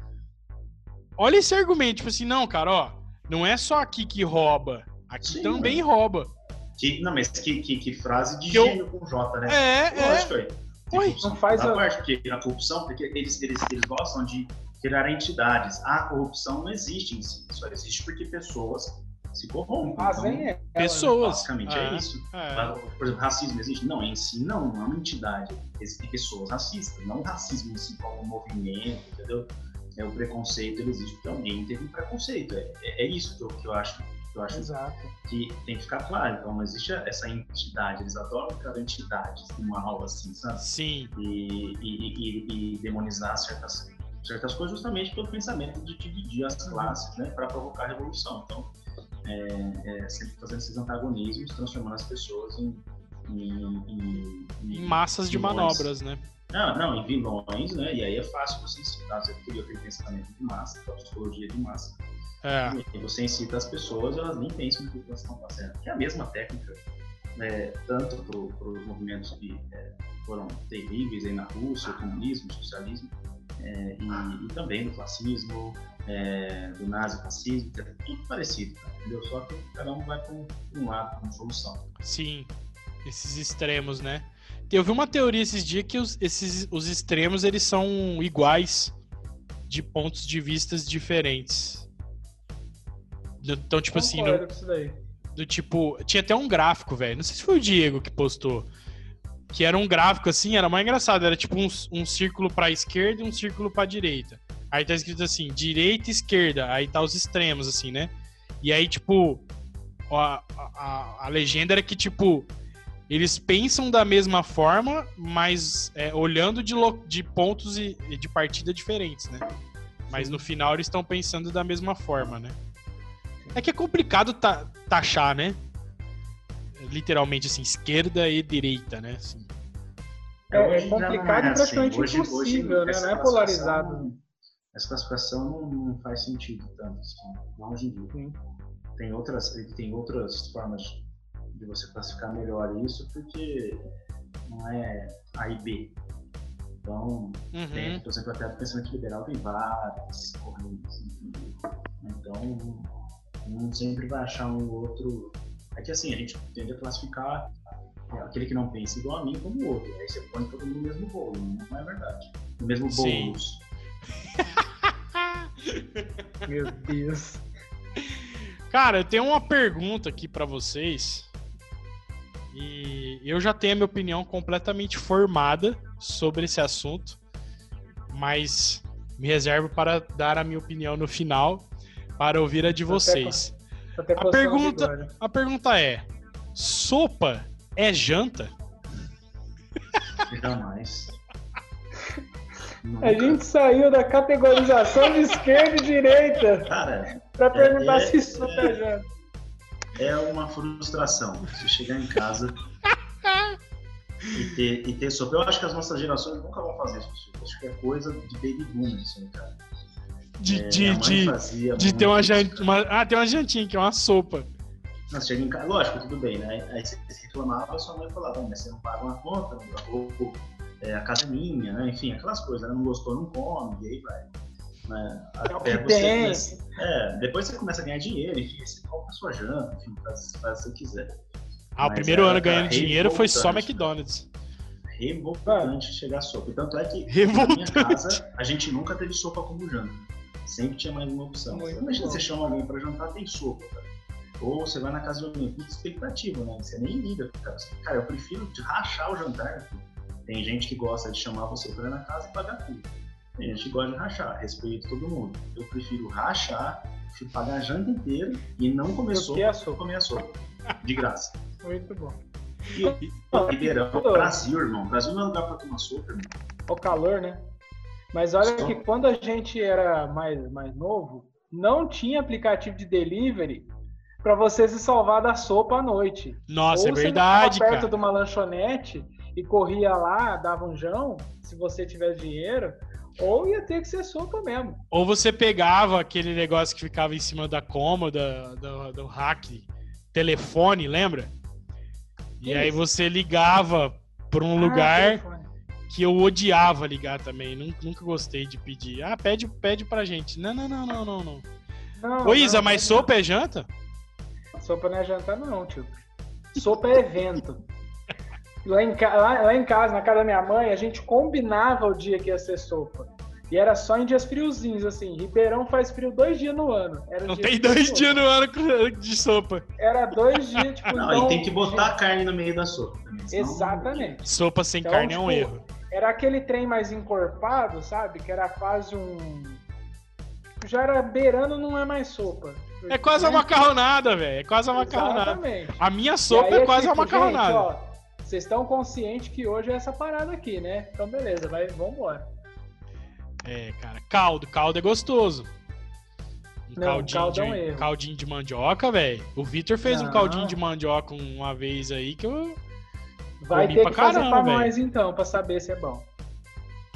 A: Olha esse argumento. Tipo assim, não, cara, ó. Não é só aqui que rouba. Aqui
C: Sim,
A: também rouba.
C: Que, não, mas que, que, que frase de
A: eu-
C: gênio com J, né?
A: É, é.
C: Lógico, aí.
A: Oi,
B: não faz a-
C: parte, porque a corrupção, porque eles, eles, eles gostam de criar entidades. A corrupção não existe em si, só existe porque pessoas se corrompem.
B: Fazem
C: Então,
B: né?
A: Pessoas.
C: basicamente
A: Ah,
C: é isso.
A: é.
C: Por exemplo, racismo existe? Não, em si não, não é uma entidade. Existem pessoas racistas, não o racismo em si como um movimento, entendeu? é, o preconceito ele existe porque alguém teve um preconceito. É, é, é isso que eu, que eu acho que eu acho
B: Exato.
C: que tem que ficar claro. Então, não existe essa entidade. Eles adoram criar entidades numa aula assim, sabe?
A: Sim.
C: E, e, e, e, demonizar certas, certas coisas justamente pelo pensamento de dividir as classes, né? Para provocar revolução. Então, é, é, sempre fazendo esses antagonismos, transformando as pessoas em. Em,
A: em, em massas de manobras, né?
C: Não, não, em vilões, né? E aí é fácil você incitar, você cria aquele pensamento de massa, a psicologia de massa. É. E você incita as pessoas, elas nem pensam no que elas estão fazendo. Que é a mesma técnica, né, tanto para os movimentos que é, foram terríveis aí na Rússia, o comunismo, o socialismo, é, e, e, também do fascismo, é, do nazifascismo, é tudo parecido, tá? entendeu? Só que cada um vai para um, um lado, uma solução.
A: Sim, esses extremos, né? Eu vi uma teoria esses dias que os, esses, os extremos eles são iguais de pontos de vistas diferentes. Então, tipo assim. No, do tipo. Tinha até um gráfico, velho. Não sei se foi o Diego que postou. Que era um gráfico assim, era mais engraçado. Era tipo um, um círculo pra esquerda e um círculo pra direita. Aí tá escrito assim, direita e esquerda. Aí tá os extremos, assim, né? E aí, tipo. A, a, a legenda era que, tipo, eles pensam da mesma forma, mas é, olhando de, de pontos e, de partida diferentes, né? Mas no final eles estão pensando da mesma forma, né? É que é complicado ta taxar, né? Literalmente assim, esquerda e direita, né? Assim.
B: É, é complicado e praticamente assim. hoje, impossível, hoje, né? Não é polarizado.
C: Essa classificação não, não faz sentido tanto, assim, não hoje em dia. Sim. Tem outras, tem outras formas de você classificar melhor isso, porque não é A e B. Então, uhum. tem, por exemplo, até o pensamento liberal tem várias correntes. Então, um sempre vai achar um outro. É que assim, a gente tende a classificar aquele que não pensa igual a mim como o outro. Aí você põe todo mundo no mesmo bolo, não é verdade. No mesmo bolo.
B: Meu Deus.
A: Cara, eu tenho uma pergunta aqui para vocês. E eu já tenho a minha opinião completamente formada sobre esse assunto, mas me reservo para dar a minha opinião no final, para ouvir a de vocês. a pergunta, a pergunta é: sopa é janta?
C: Jamais.
B: A gente saiu da categorização de esquerda e direita para perguntar é, se sopa é, é janta
C: é uma frustração. Você chegar em casa e ter, e ter sopa. Eu acho que as nossas gerações nunca vão fazer isso. Acho que é coisa de baby boomers, assim, cara.
A: De, é, de, de, de ter uma, jant... uma, Ah, tem uma jantinha, que é uma sopa.
C: Mas chega em casa, lógico, tudo bem, né? Aí você reclamava, a sua mãe falava, mas você não paga uma conta, não ou, é, a casa é minha, né? Enfim, aquelas coisas, né? Não gostou, não come, e aí vai. Né?
B: É Até você
C: começa, é, depois você começa a ganhar dinheiro, enfim, você compra a sua janta, enfim, faz, faz o que você quiser.
A: Ah, Mas o primeiro ano ganhando dinheiro foi só McDonald's.
C: Revoltante chegar a sopa. Tanto é que na minha casa a gente nunca teve sopa como janta. Sempre tinha mais uma opção. Imagina você chama alguém para jantar, tem sopa, cara. Ou você vai na casa de alguém, puta expectativa, né? Você nem liga, cara. Cara, eu prefiro rachar o jantar. Tem gente que gosta de chamar você para ir na casa e pagar tudo. A gente gosta de rachar, respeito todo mundo. Eu prefiro rachar, prefiro pagar a janta inteira e não comer sopa,
B: a sopa.
C: comer a sopa. De graça.
B: Muito bom.
C: E, Ribeirão, Brasil, irmão. Brasil não é lugar pra tomar sopa, irmão.
B: O calor, né? Mas olha Só... que quando a gente era mais, mais novo, não tinha aplicativo de delivery para você se salvar da sopa à noite.
A: Nossa, Ou é verdade,
B: perto cara. de uma lanchonete e corria lá, dava um jão, se você tivesse dinheiro, ou ia ter que ser sopa mesmo.
A: Ou você pegava aquele negócio que ficava em cima da cômoda, do, do hack, telefone, lembra? E aí você ligava para um ah, lugar telefone. que eu odiava ligar também. Nunca, nunca gostei de pedir. Ah, pede, pede pra gente. Não, não, não, não, não, não. não Ô, Isa, não, mas não. sopa é janta?
B: Sopa não é janta, não, tio. Sopa é evento. Lá em, lá, lá em casa, na casa da minha mãe, a gente combinava o dia que ia ser sopa. E era só em dias friozinhos, assim. Ribeirão faz frio dois dias no ano. Era
A: não tem dois dias no ano de sopa.
B: Era dois dias, tipo.
C: Não, então, e tem que botar a carne no meio da sopa
B: também. Exatamente.
A: Sopa sem então, carne tipo, é um tipo, erro.
B: Era aquele trem mais encorpado, sabe? Que era quase um. já era beirando, não é mais sopa.
A: É quase uma macarronada, velho. É quase uma macarronada.
B: Exatamente.
A: A minha sopa é quase
B: tipo,
A: uma macarronada.
B: Gente, ó, vocês estão conscientes que hoje é essa parada aqui, né? Então, beleza, vai, vambora.
A: É, cara. Caldo. Caldo é gostoso. Um
B: Não,
A: caldinho,
B: caldo é um
A: de,
B: erro.
A: caldinho de mandioca, velho. O Vitor fez um
B: Não.
A: caldinho de mandioca uma vez aí que eu
B: Vai ter
A: pra
B: que fazer
A: caramba,
B: pra nós, então, pra saber se é bom.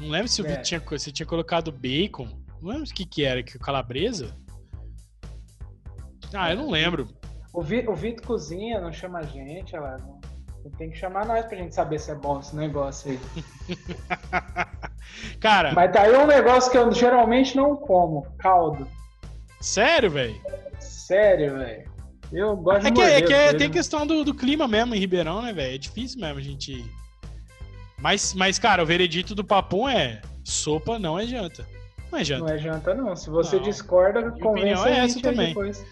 A: não lembro se o
B: É.
A: Vitor tinha, você tinha colocado bacon. Não lembro o que que era, que calabresa? Ah, eu não lembro.
B: O, Vi, o Vitor cozinha, não chama a gente, ela tem que chamar nós pra gente saber se é bom esse negócio aí.
A: Cara,
B: Mas tá aí um negócio que eu geralmente não como, caldo.
A: sério, velho?
B: Sério, velho. Eu gosto
A: É
B: de
A: que, é
B: morder
A: que é- tem questão do, do clima mesmo em Ribeirão, né, velho? É difícil mesmo a gente. Mas, mas, cara, o veredito do Papum é sopa não é janta. Não é janta.
B: Não é janta, não. Se você
A: Não.
B: discorda, convença
A: é essa também.
B: depois.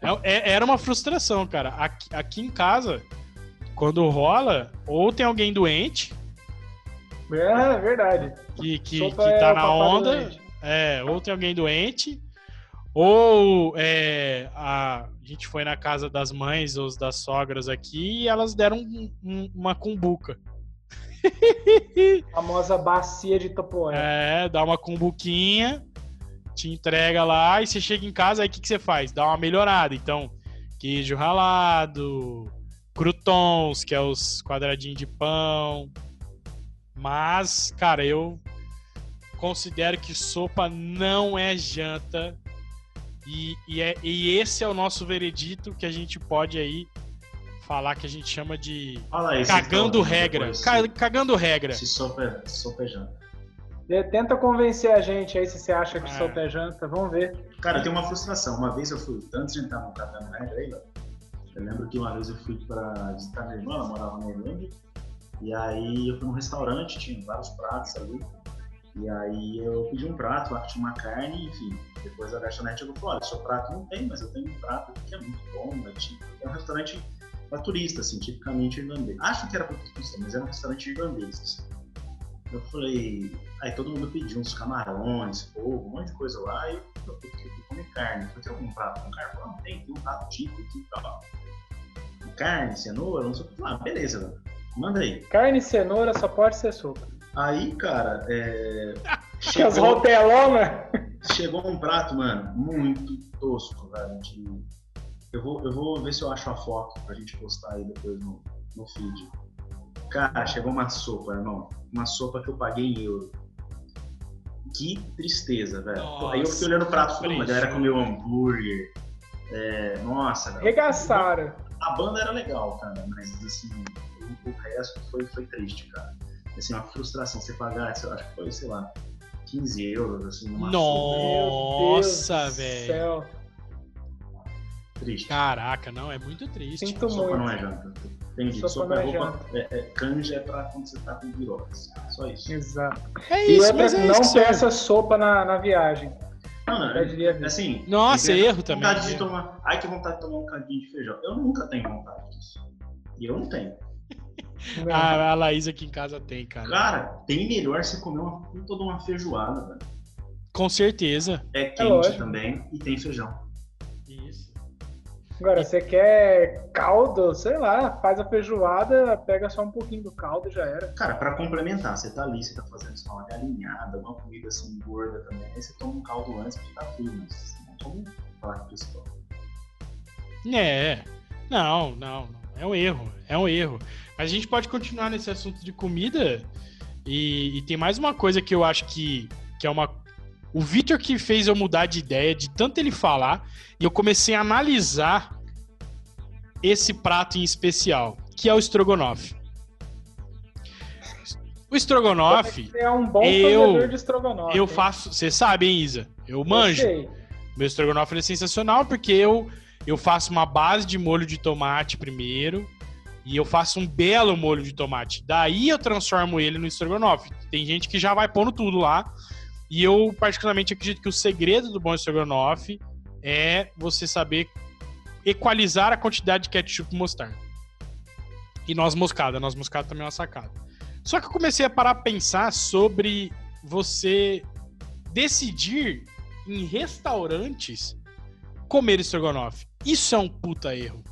A: É- é- era uma frustração, cara. Aqui, aqui em casa, quando rola, ou tem alguém doente
B: É verdade.
A: que, que, que tá na onda, é, ou tem alguém doente, ou é, a, a gente foi na casa das mães ou das sogras aqui e elas deram um- um- uma cumbuca.
B: famosa bacia de Topoé.
A: É, dá uma cumbuquinha, te entrega lá e você chega em casa, aí o que, que você faz? Dá uma melhorada. Então, queijo ralado, croutons, que é os quadradinhos de pão. Mas, cara, eu considero que sopa não é janta. E, e, é- e esse é o nosso veredito que a gente pode aí falar que a gente chama de
C: Fala aí.
A: cagando regra.
C: depois
A: Ca- Cagando regra.
C: Se, sopa, é- sopa é janta.
B: E Tenta convencer a gente aí se você acha que
A: É.
B: sopa é janta. Vamos ver.
C: Cara, eu tenho uma frustração. Uma vez eu fui, antes de entrar no cagando regra aí, Léo, eu lembro que uma vez eu fui pra visitar minha irmã, ela morava na Irlanda, e aí eu fui num restaurante, tinha vários pratos ali, e aí eu pedi um prato lá que tinha uma carne, enfim. Depois a garçonete chegou e falou, olha, seu prato não tem, mas eu tenho um prato que é muito bom, é, tipo, é um restaurante para turista, assim, tipicamente irlandês. Acho que era para turista, mas era um restaurante irlandês, assim. Eu falei, aí todo mundo pediu uns camarões, fogo, um monte de coisa lá, e eu, eu, eu comer carne. Eu falei, tem algum prato com carne? Eu falei, não, tem, tem um prato típico aqui e tal. Carne, cenoura, não sei o que. Ah, beleza, velho. manda aí.
B: Carne e cenoura só pode ser sopa.
C: Aí, cara, é...
B: Que as
C: chegou,
B: rotelonas.
C: chegou um prato, mano, muito tosco, velho. de- Eu, vou, eu vou ver se eu acho a foto pra gente postar aí depois no, no feed. Cara, chegou uma sopa, irmão. Uma sopa que eu paguei em euro. Que tristeza, velho.
A: Nossa,
C: aí eu fiquei olhando o prato, a galera comeu hambúrguer. É, nossa, velho.
B: Regaçaram.
C: A banda era legal, cara, mas assim, o, o resto foi, foi triste, cara. Assim, uma frustração. Você pagar, sei lá, acho que foi, sei lá, 15 euros, assim, numa
A: Nossa, velho.
C: Triste.
A: Caraca, não, é muito triste.
B: Sinto
C: Sopa
B: muito.
C: não é janta. Entendi.
B: Sopa
C: Sopa,
B: não
C: é
B: é
C: roupa. É, é, canja é pra quando você tá com virose. Só isso.
B: Exato.
A: É
B: E
A: isso, mas é
B: não
A: isso. que serve.
B: peça sopa na, na viagem. Eu diria isso.
C: assim.
A: Nossa, erro também,
C: Vontade de
A: erro.
C: tomar, ai, que vontade de tomar um cadinho de feijão. Eu nunca tenho vontade disso. E eu não tenho.
B: Não.
A: A, a Laís aqui em casa tem, cara.
C: Cara, tem melhor você comer uma puta de uma feijoada, velho.
A: Com certeza.
C: É quente
B: lógico.
C: também e tem feijão.
A: Isso.
B: Agora, você quer caldo? Sei lá, faz a feijoada, pega só um pouquinho do caldo e já era.
C: Cara, pra complementar, você tá ali, você tá fazendo só uma galinhada, uma comida assim gorda também. Aí você toma um caldo antes porque tá frio, mas você não toma um prato principal.
A: É. Não, não, não. É um erro. É um erro. Mas a gente pode continuar nesse assunto de comida. E, e tem mais uma coisa que eu acho que, que é uma. O Victor que fez eu mudar de ideia, de tanto ele falar, e eu comecei a analisar esse prato em especial, que é o estrogonofe. O estrogonofe,
B: é um bom
A: Eu-
B: de estrogonofe.
A: eu faço. Você sabe, hein, Isa? Eu
B: Eu
A: manjo.
B: sei.
A: Meu estrogonofe é sensacional porque eu, eu faço uma base de molho de tomate primeiro e eu faço um belo molho de tomate. Daí eu transformo ele no estrogonofe. Tem gente que já vai pondo tudo lá. E eu, particularmente, acredito que o segredo do bom estrogonofe é você saber equalizar a quantidade de ketchup e mostarda. E noz moscada. Noz moscada também é uma sacada. Só que eu comecei a parar a pensar sobre você decidir em restaurantes comer estrogonofe. Isso é um puta erro.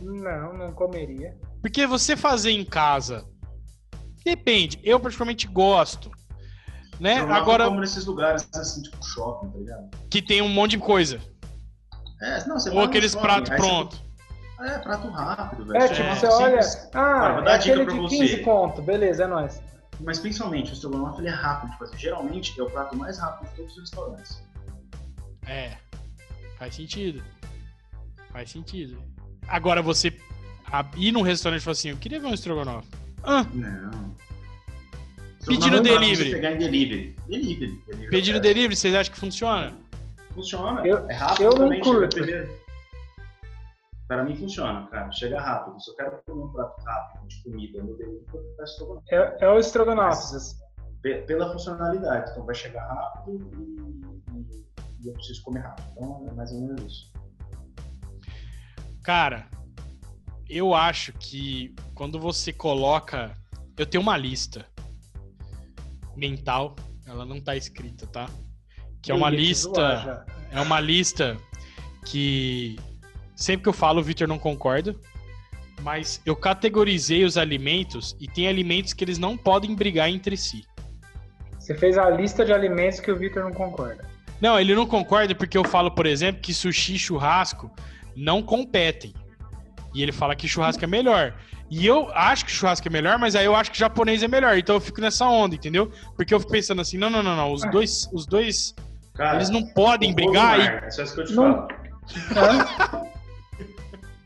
B: Não, não comeria.
A: Porque você fazer em casa. Depende. Eu particularmente gosto. Né? Agora,
C: como nesses lugares assim, tipo shopping, tá ligado?
A: que tem um monte de coisa.
C: É, não, você
A: Ou aqueles pratos
C: aí você-
A: prontos.
C: É, prato rápido, velho.
B: É, tipo,
C: é
B: você olha.
C: simples.
B: Ah,
C: vou dar
B: é aquele
C: pra
B: de
C: você.
B: 15 conto. Beleza, é nóis.
C: Mas principalmente, o estrogonofe ele é rápido de fazer. Geralmente é o prato mais rápido de todos os restaurantes.
A: É. Faz sentido. Faz sentido. Agora você ir num restaurante e falar assim, eu queria ver um estrogonofe. Ah,
C: Não. Dá pra
A: delivery.
C: Você pegar em delivery. Delivery. delivery é-
A: delivery, vocês acham que funciona?
C: Funciona.
B: Eu-
C: é rápido
B: eu não
C: também. chega
B: curto.
C: Para mim funciona, cara. Chega rápido. Se eu quero comer um prato rápido de comida no delivery, eu peço estrogonofe.
B: É, é o estrogonofe.
C: Pe- Pela funcionalidade. Então vai chegar rápido e, e- e eu preciso comer rápido. Então é mais ou menos isso.
A: Cara, eu acho que quando você coloca. Eu tenho uma lista mental, ela não tá escrita, tá? Que é uma
B: te
A: lista. É uma lista que sempre que eu falo o Victor não concorda, mas eu categorizei os alimentos e tem alimentos que eles não podem brigar entre si.
B: Você fez a lista de alimentos que o Victor não concorda.
A: Não, ele não concorda porque eu falo, por exemplo, que sushi e churrasco não competem. E ele fala que churrasco é melhor. E eu acho que churrasco é melhor, mas aí eu acho que japonês é melhor. Então eu fico nessa onda, entendeu? Porque eu fico pensando assim, não, não, não, não. Os dois, os dois,
C: Cara,
A: eles não podem brigar e
C: É só isso que eu te
B: Não.
C: falo.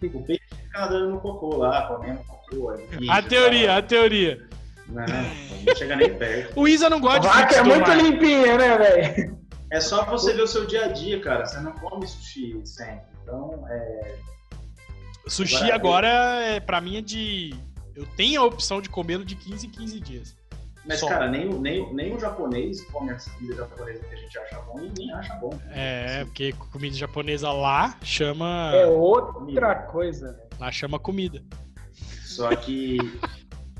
C: O peixe fica dando no cocô lá, comendo cocô. fica,
A: A teoria, a teoria.
C: Não, não chega nem perto.
A: O Isa não gosta de
B: Vaca
A: frutos
B: é muito
A: mar.
B: limpinha, né, velho?
C: É só você ver o seu dia a dia, cara. Você não come sushi sempre. Então, é.
A: Sushi agora, é, pra mim, é de. Eu tenho a opção de comê-lo de 15 em 15 dias.
C: Mas,
A: Só.
C: cara, nem, o- nem, nem o japonês come essa comida japonesa que a gente acha bom e nem acha bom.
A: É, porque comida japonesa lá chama.
B: É outra coisa, velho.
A: Lá chama comida.
C: Só que.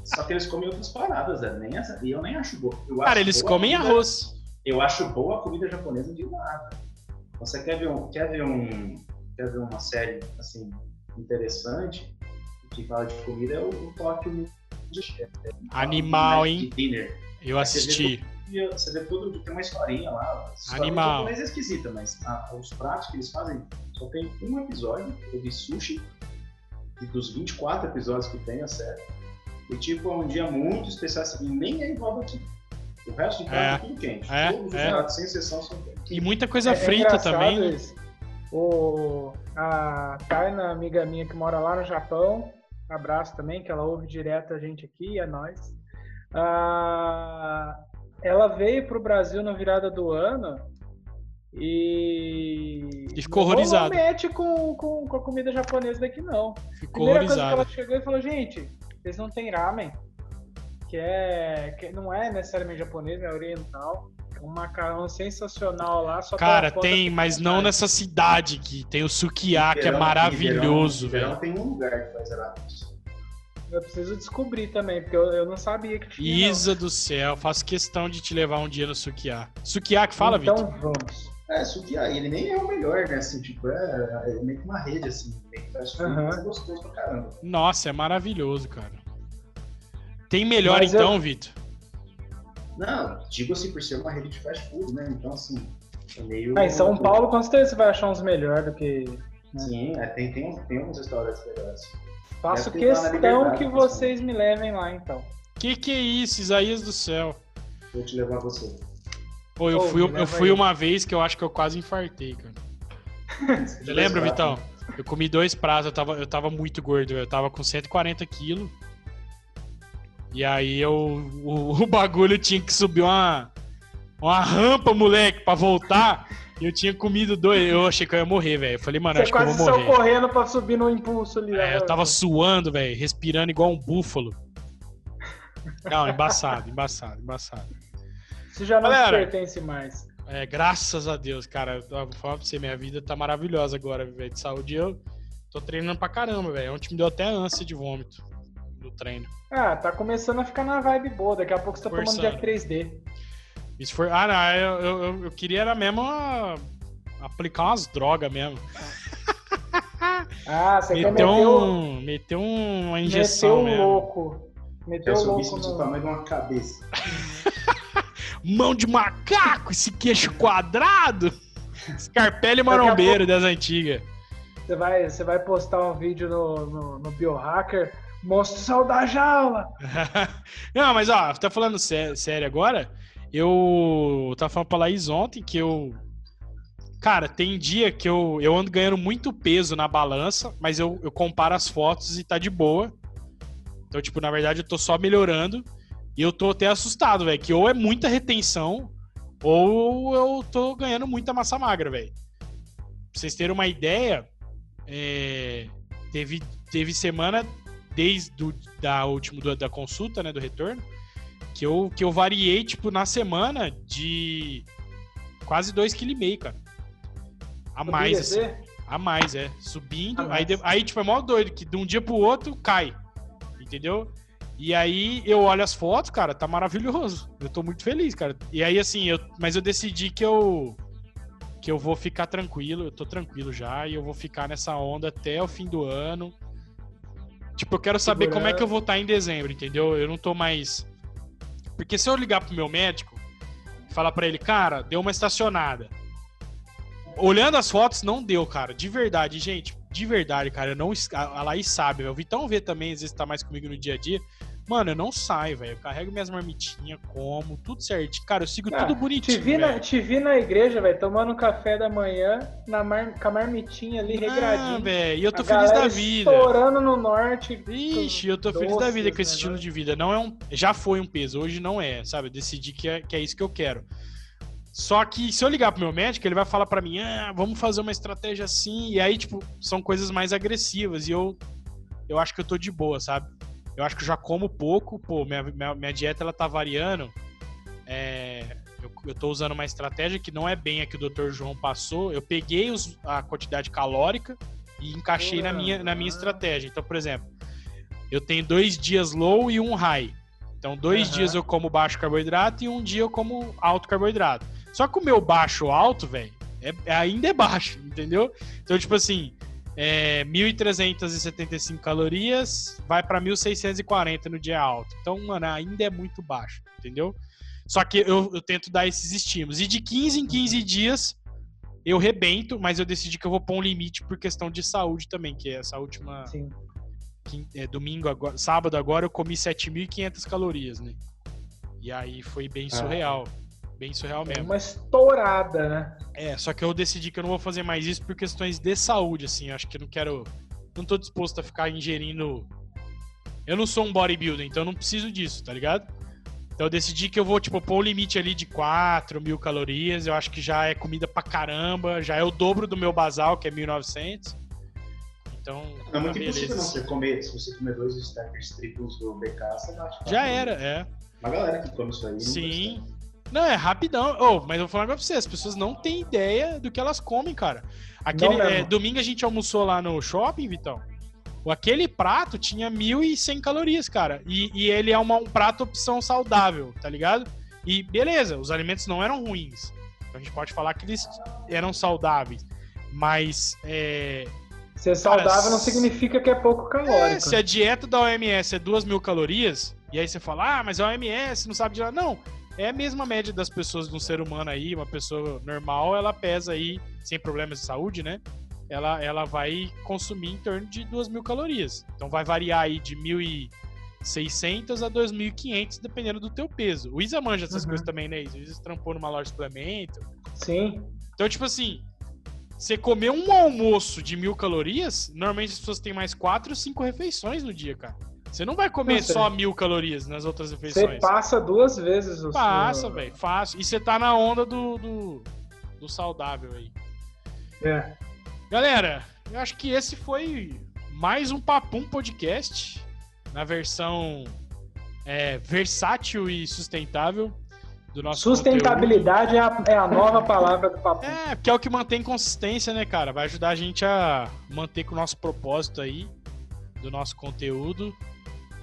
C: Só que eles comem outras paradas, né? Nem essa, e eu nem acho boa. Eu
A: Cara,
C: acho
A: eles
C: boa
A: comem
C: comida-
A: arroz.
C: Eu acho boa a comida japonesa de nada. Você quer ver, um, quer ver, um, quer ver uma série assim interessante que fala de comida é o, o Tokyo
A: Animal, hein? Eu assisti.
C: E Você vê tudo, tem uma historinha lá. História
A: Animal.
C: é esquisita, mas a- os pratos que eles fazem só tem um episódio, o de sushi, e dos 24 episódios que tem a série. E tipo, é um dia muito especial assim, e nem é igual daqui. O resto de prato é,
A: É.
C: tudo quente.
A: É,
C: Todos os
A: é.
C: pratos, sem exceção, são quentes.
A: E muita coisa
B: É- é
A: frita também. né?
B: isso. O, a Taina, amiga minha que mora lá no Japão, abraço também, que ela ouve direto a gente aqui, é nós. Ah, ela veio pro Brasil na virada do ano e.
A: Ficou
B: não
A: horrorizada.
B: mete com, com, com a comida japonesa daqui, não.
A: Ficou
B: Primeira coisa que
A: horrorizada.
B: ela chegou e falou, gente, vocês não têm ramen, que é que não é necessariamente japonês, é oriental. Um macarrão sensacional lá, só
A: Cara, tem, mas não nessa cidade que tem o Sukiá, que é maravilhoso, velho.
C: Tem um lugar que faz.
B: Eu preciso descobrir também, porque eu, eu não sabia que tinha. não.
A: Isa do céu, faço questão de te levar um dia no Sukiá. Sukiá que fala,
B: então,
A: Vitor?
B: vamos.
C: É, Sukiá, ele nem é o melhor, né? Assim, tipo, é, é meio que uma rede, assim, food, mas é gostoso pra caramba.
A: Nossa, é maravilhoso, cara. Tem melhor
B: Mas eu-
A: então, Vitor?
C: Não, digo assim, por ser uma rede de fast food, né? Então, assim, é meio.
B: Ah, em São Paulo, com certeza você vai achar uns melhores do que.
C: Sim, é, tem, tem, tem uns restaurantes legais.
B: Faço
C: Deve
B: questão que
C: né?
B: vocês me levem lá, então.
A: Que que é isso, Isaías do céu?
C: Vou te levar você.
A: Pô, eu fui, eu fui
B: aí.
A: uma vez que eu acho que eu quase infartei, cara. Você lembra, Vitão? Eu comi dois pratos, eu tava, eu tava muito gordo, eu tava com 140 quilos. E aí eu, o, o bagulho tinha que subir uma, uma rampa, moleque, pra voltar. E eu tinha comido dois. Eu achei que eu ia morrer, velho. Eu falei, mano,
B: Você
A: acho que eu vou
B: saiu
A: morrer.
B: correndo pra subir no impulso ali.
A: É,
B: né?
A: eu tava suando, velho, respirando igual um búfalo. Não, embaçado, embaçado, embaçado.
B: Isso já não
A: Galera.
B: te pertence mais.
A: É, graças a Deus, cara. Eu vou falar pra você, minha vida tá maravilhosa agora, velho. De saúde eu tô treinando pra caramba, velho. Ontem me deu até ânsia de vômito no treino.
B: Ah, tá começando a ficar na vibe boa. Daqui a pouco você tá tomando
A: Forçando.
B: dia 3D.
A: Isso foi. Ah, não, eu, eu, eu queria era mesmo a- aplicar umas drogas mesmo.
B: Ah, você quer
A: Meter
B: meter o,
A: um. Meter uma injeção
B: o
A: mesmo.
B: louco. Meter
C: Eu
B: o
C: sou
B: louco
C: do
B: no...
C: tamanho de uma cabeça.
A: Mão de macaco, esse queixo quadrado. Scarpelli marombeiro das antigas.
B: Você vai, você vai postar um vídeo no, no, no Biohacker, monstro da jaula.
A: Não, mas ó, tá falando sé- sério agora? Eu tava falando pra Laís ontem que eu. Cara, tem dia que eu, eu ando ganhando muito peso na balança, mas eu, eu comparo as fotos e tá de boa. Então, tipo, na verdade eu tô só melhorando. E eu tô até assustado, velho. Que ou é muita retenção, ou eu tô ganhando muita massa magra, velho. Pra vocês terem uma ideia, é, teve, teve semana desde do, da última do- da consulta, né, do retorno, que eu, que eu variei, tipo, na semana de quase 2,5 kg, cara. A mais, assim, a mais, é. Subindo,
B: A
A: aí,
B: mais.
A: aí, tipo, é mó doido, que de um dia pro outro cai, entendeu? E aí eu olho as fotos, cara, tá maravilhoso. Eu tô muito feliz, cara. E aí, assim, eu, mas eu decidi que eu que eu vou ficar tranquilo, eu tô tranquilo já, e eu vou ficar nessa onda até o fim do ano. Tipo, eu quero saber como é que eu vou estar em dezembro, entendeu? Eu não tô mais. Porque se eu ligar pro meu médico e falar pra ele, cara, deu uma estacionada. Olhando as fotos, não deu, cara. De verdade, gente. De verdade, cara. Eu não, a Laís sabe, velho. O Vitão vê também, às vezes tá mais comigo no dia a dia. Mano, eu não saio, velho. Eu carrego minhas marmitinhas, como, tudo certinho. Cara, eu sigo
B: Ah,
A: tudo
B: Te
A: bonitinho.
B: vi, na, te vi na igreja, velho, tomando café da manhã na mar, com a marmitinha ali,
A: Ah, velho. E eu tô
B: A
A: feliz da vida.
B: Estourando no norte.
A: Ixi, eu tô feliz da vida com esse
B: né,
A: estilo
B: né?
A: de vida. Não é um, já foi um peso, hoje não é, sabe? Eu decidi que é, que é isso que eu quero. Só que se eu ligar pro meu médico, ele vai falar pra mim: "Ah, vamos fazer uma estratégia assim". E aí, tipo, são coisas mais agressivas e eu eu acho que eu tô de boa, sabe? Eu acho que eu já como pouco, pô, minha, minha, minha dieta ela tá variando. É, eu, eu tô usando uma estratégia que não é bem a que o Dr. João passou. Eu peguei os- a quantidade calórica e encaixei na minha, na minha estratégia. Então, por exemplo, eu tenho dois dias low e um high. Então, dois
B: Aham.
A: dias eu como baixo carboidrato e um dia eu como alto carboidrato. Só que o meu baixo alto, velho, é- ainda é baixo, entendeu? Então, tipo assim, é 1.375 calorias, vai pra 1.640 no dia alto. Então, mano, ainda é muito baixo, entendeu? Só que eu, eu tento dar esses estímulos. E de 15 em 15 dias eu rebento, mas eu decidi que eu vou pôr um limite por questão de saúde também, que é essa última
B: Sim.
A: é, domingo agora, sábado agora eu comi 7.500 calorias, né? E aí foi bem
C: Ah.
A: surreal, bem surreal
B: É
A: mesmo.
B: uma estourada, né?
A: É, só que eu decidi que eu não vou fazer mais isso por questões de saúde, assim. Acho que eu não quero. Não tô disposto a ficar ingerindo. Eu não sou um bodybuilder, então eu não preciso disso, tá ligado? Então eu decidi que eu vou, tipo, pôr um limite ali de 4 mil calorias. Eu acho que já é comida pra caramba. Já é o dobro do meu basal, que é 1.900. Então.
C: É muito impossível não
A: beleza.
C: você comer. Se você comer dois stackers triplos do BK, você bate.
A: Já era, é.
C: Uma galera que come isso aí. não
A: Sim. Não, é rapidão. Oh, mas eu vou falar pra você, as pessoas não têm ideia do que elas comem, cara. Aquele, é, domingo a gente almoçou lá no shopping, Vitão. Aquele prato tinha 1.100 calorias, cara. E, e ele é uma, um prato opção saudável, tá ligado? E beleza, os alimentos não eram ruins. Então a gente pode falar que eles eram saudáveis. Mas é,
B: Ser saudável
A: Cara,
B: não significa que é pouco
A: é,
B: calórico.
A: se a dieta da OMS é 2 mil calorias, e aí você fala, ah, mas a OMS não sabe de nada. Não, é a mesma média das pessoas de um ser humano aí, uma pessoa normal, ela pesa aí, sem problemas de saúde, né? Ela, ela vai consumir em torno de 2 mil calorias. Então vai variar aí de 1.600 a 2.500, dependendo do teu peso. O Isa manja essas
B: Uhum.
A: coisas também, né? Isa? O Isa trampou numa loja de suplemento.
B: Sim.
A: Então, tipo assim, você comer um almoço de mil calorias, normalmente as pessoas têm mais quatro ou cinco refeições no dia, cara. Você não vai comer
B: Não
A: só mil calorias nas outras
B: Você
A: refeições.
B: passa duas vezes o
A: Passa,
B: seu-
A: velho, fácil. E você tá na onda do, do, do saudável aí.
B: É.
A: Galera, eu acho que esse foi mais um Papum Podcast na versão é, versátil e sustentável do nosso.
B: Sustentabilidade é a, é a nova palavra do papo.
A: É, porque é o que mantém consistência, né, cara? Vai ajudar a gente a manter com o nosso propósito aí, do nosso conteúdo.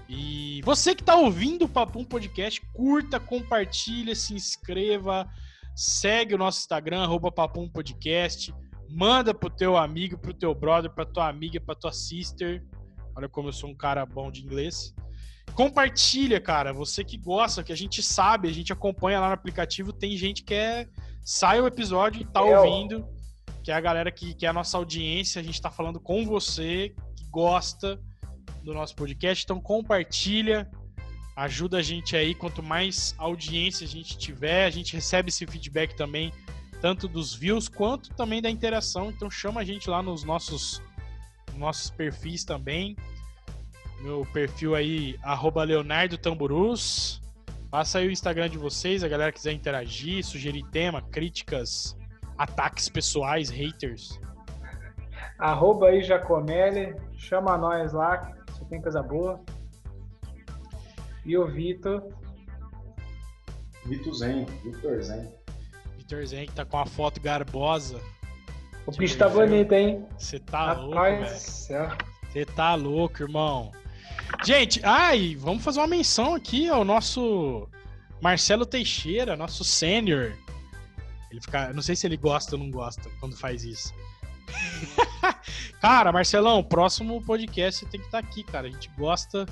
A: E você que está ouvindo o Papum Podcast, curta, compartilha, se inscreva, segue o nosso Instagram, arroba Papum Podcast, manda pro teu amigo, pro teu brother, pra tua amiga, pra tua sister. Olha como eu sou um cara bom de inglês. Compartilha, cara. Você que gosta, que a gente sabe, a gente acompanha lá no aplicativo, tem gente que é. Sai o episódio e tá
B: Eu.
A: ouvindo. Que é a galera que, que é a nossa audiência. A gente tá falando com você, que gosta do nosso podcast. Então compartilha. Ajuda a gente aí. Quanto mais audiência a gente tiver, a gente recebe esse feedback também, tanto dos views quanto também da interação. Então chama a gente lá nos nossos, nossos perfis também. Meu perfil aí, arroba Leonardo Tamburus. Passa aí o Instagram de vocês, a galera quiser interagir, sugerir tema, críticas, ataques pessoais, haters.
B: Arroba aí Jacomelli, chama nós lá, só tem coisa boa. E o Vitor,
C: Vitor Zen, Vitor Zen.
A: Vitor Zen que tá com a foto garbosa.
B: o bicho tá bonito, hein?
A: Você tá louco,
B: Rapaz do
A: velho. Você tá louco, irmão. Gente, ai, vamos fazer uma menção aqui ao nosso Marcelo Teixeira, nosso sênior. Ele fica, não sei se ele gosta ou não gosta quando faz isso. cara, Marcelão, próximo podcast você tem que estar aqui, cara. A gente gosta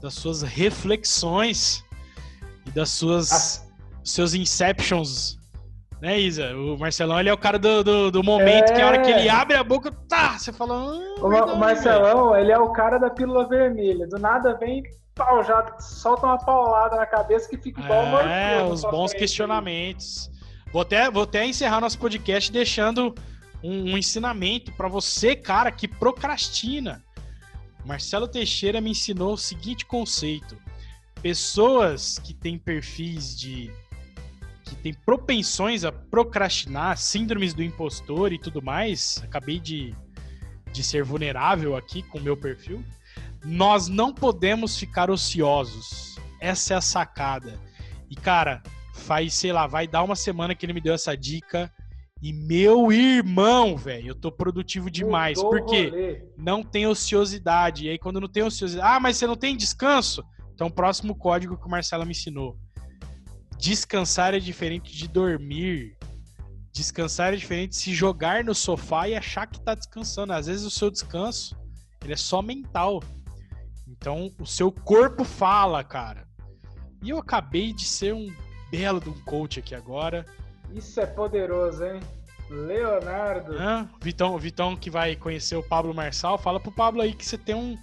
A: das suas reflexões e das suas
B: Ah.
A: seus inceptions. Né, Isa? O Marcelão, ele é o cara do, do, do momento que a hora que ele
B: É.
A: abre a boca, tá, você fala. "Ah,
B: O,
A: verdade,
B: o Marcelão, ele é o cara da pílula vermelha. Do nada vem, pau, já solta uma paulada na cabeça que fica igual
A: É, os bons questionamentos. Vou até, vou até encerrar nosso podcast deixando um, um ensinamento para você, cara, que procrastina. Marcelo Teixeira me ensinou o seguinte conceito: pessoas que têm perfis de que têm propensões a procrastinar, síndromes do impostor e tudo mais. Acabei de, de ser vulnerável aqui com o meu perfil. Nós não podemos ficar ociosos. Essa é a sacada. E, cara, faz, sei lá, vai dar uma semana que ele me deu essa dica. E, meu irmão, velho, eu tô produtivo demais.
B: Mudou
A: Por quê?
B: rolê.
A: não tem ociosidade. E aí, quando não tem ociosidade. Ah, mas você não tem descanso? Então, próximo código que o Marcelo me ensinou. Descansar é diferente de dormir. Descansar é diferente de se jogar no sofá e achar que tá descansando. Às vezes o seu descanso, ele é só mental. Então, o seu corpo fala, cara. E eu acabei de ser um belo de um coach aqui agora.
B: Isso é poderoso, hein? Leonardo.
A: Hã? Vitão, Vitão que vai conhecer o Pablo Marçal, fala pro Pablo aí que você tem um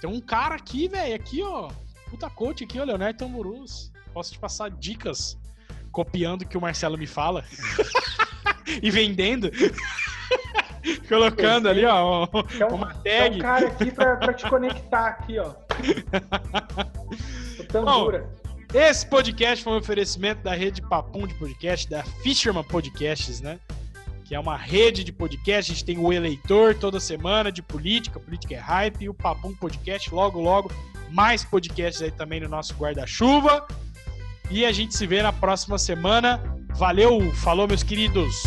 A: tem um cara aqui, velho, aqui, ó. Puta coach aqui, ó, Leonardo Tamburus. Posso te passar dicas copiando o que o Marcelo me fala e vendendo. Colocando ali, ó,
B: Tem um,
A: uma
B: tem
A: tag.
B: um cara aqui pra, pra te conectar aqui, ó. O Tambura.
A: Esse podcast foi um oferecimento da rede Papum de podcast, da Fisherman Podcasts, né? Que é uma rede de podcast. A gente tem o Eleitor toda semana de política, política é hype, e o Papum Podcast, logo, logo, mais podcasts aí também no nosso guarda-chuva. E a gente se vê na próxima semana. Valeu, falou, meus queridos!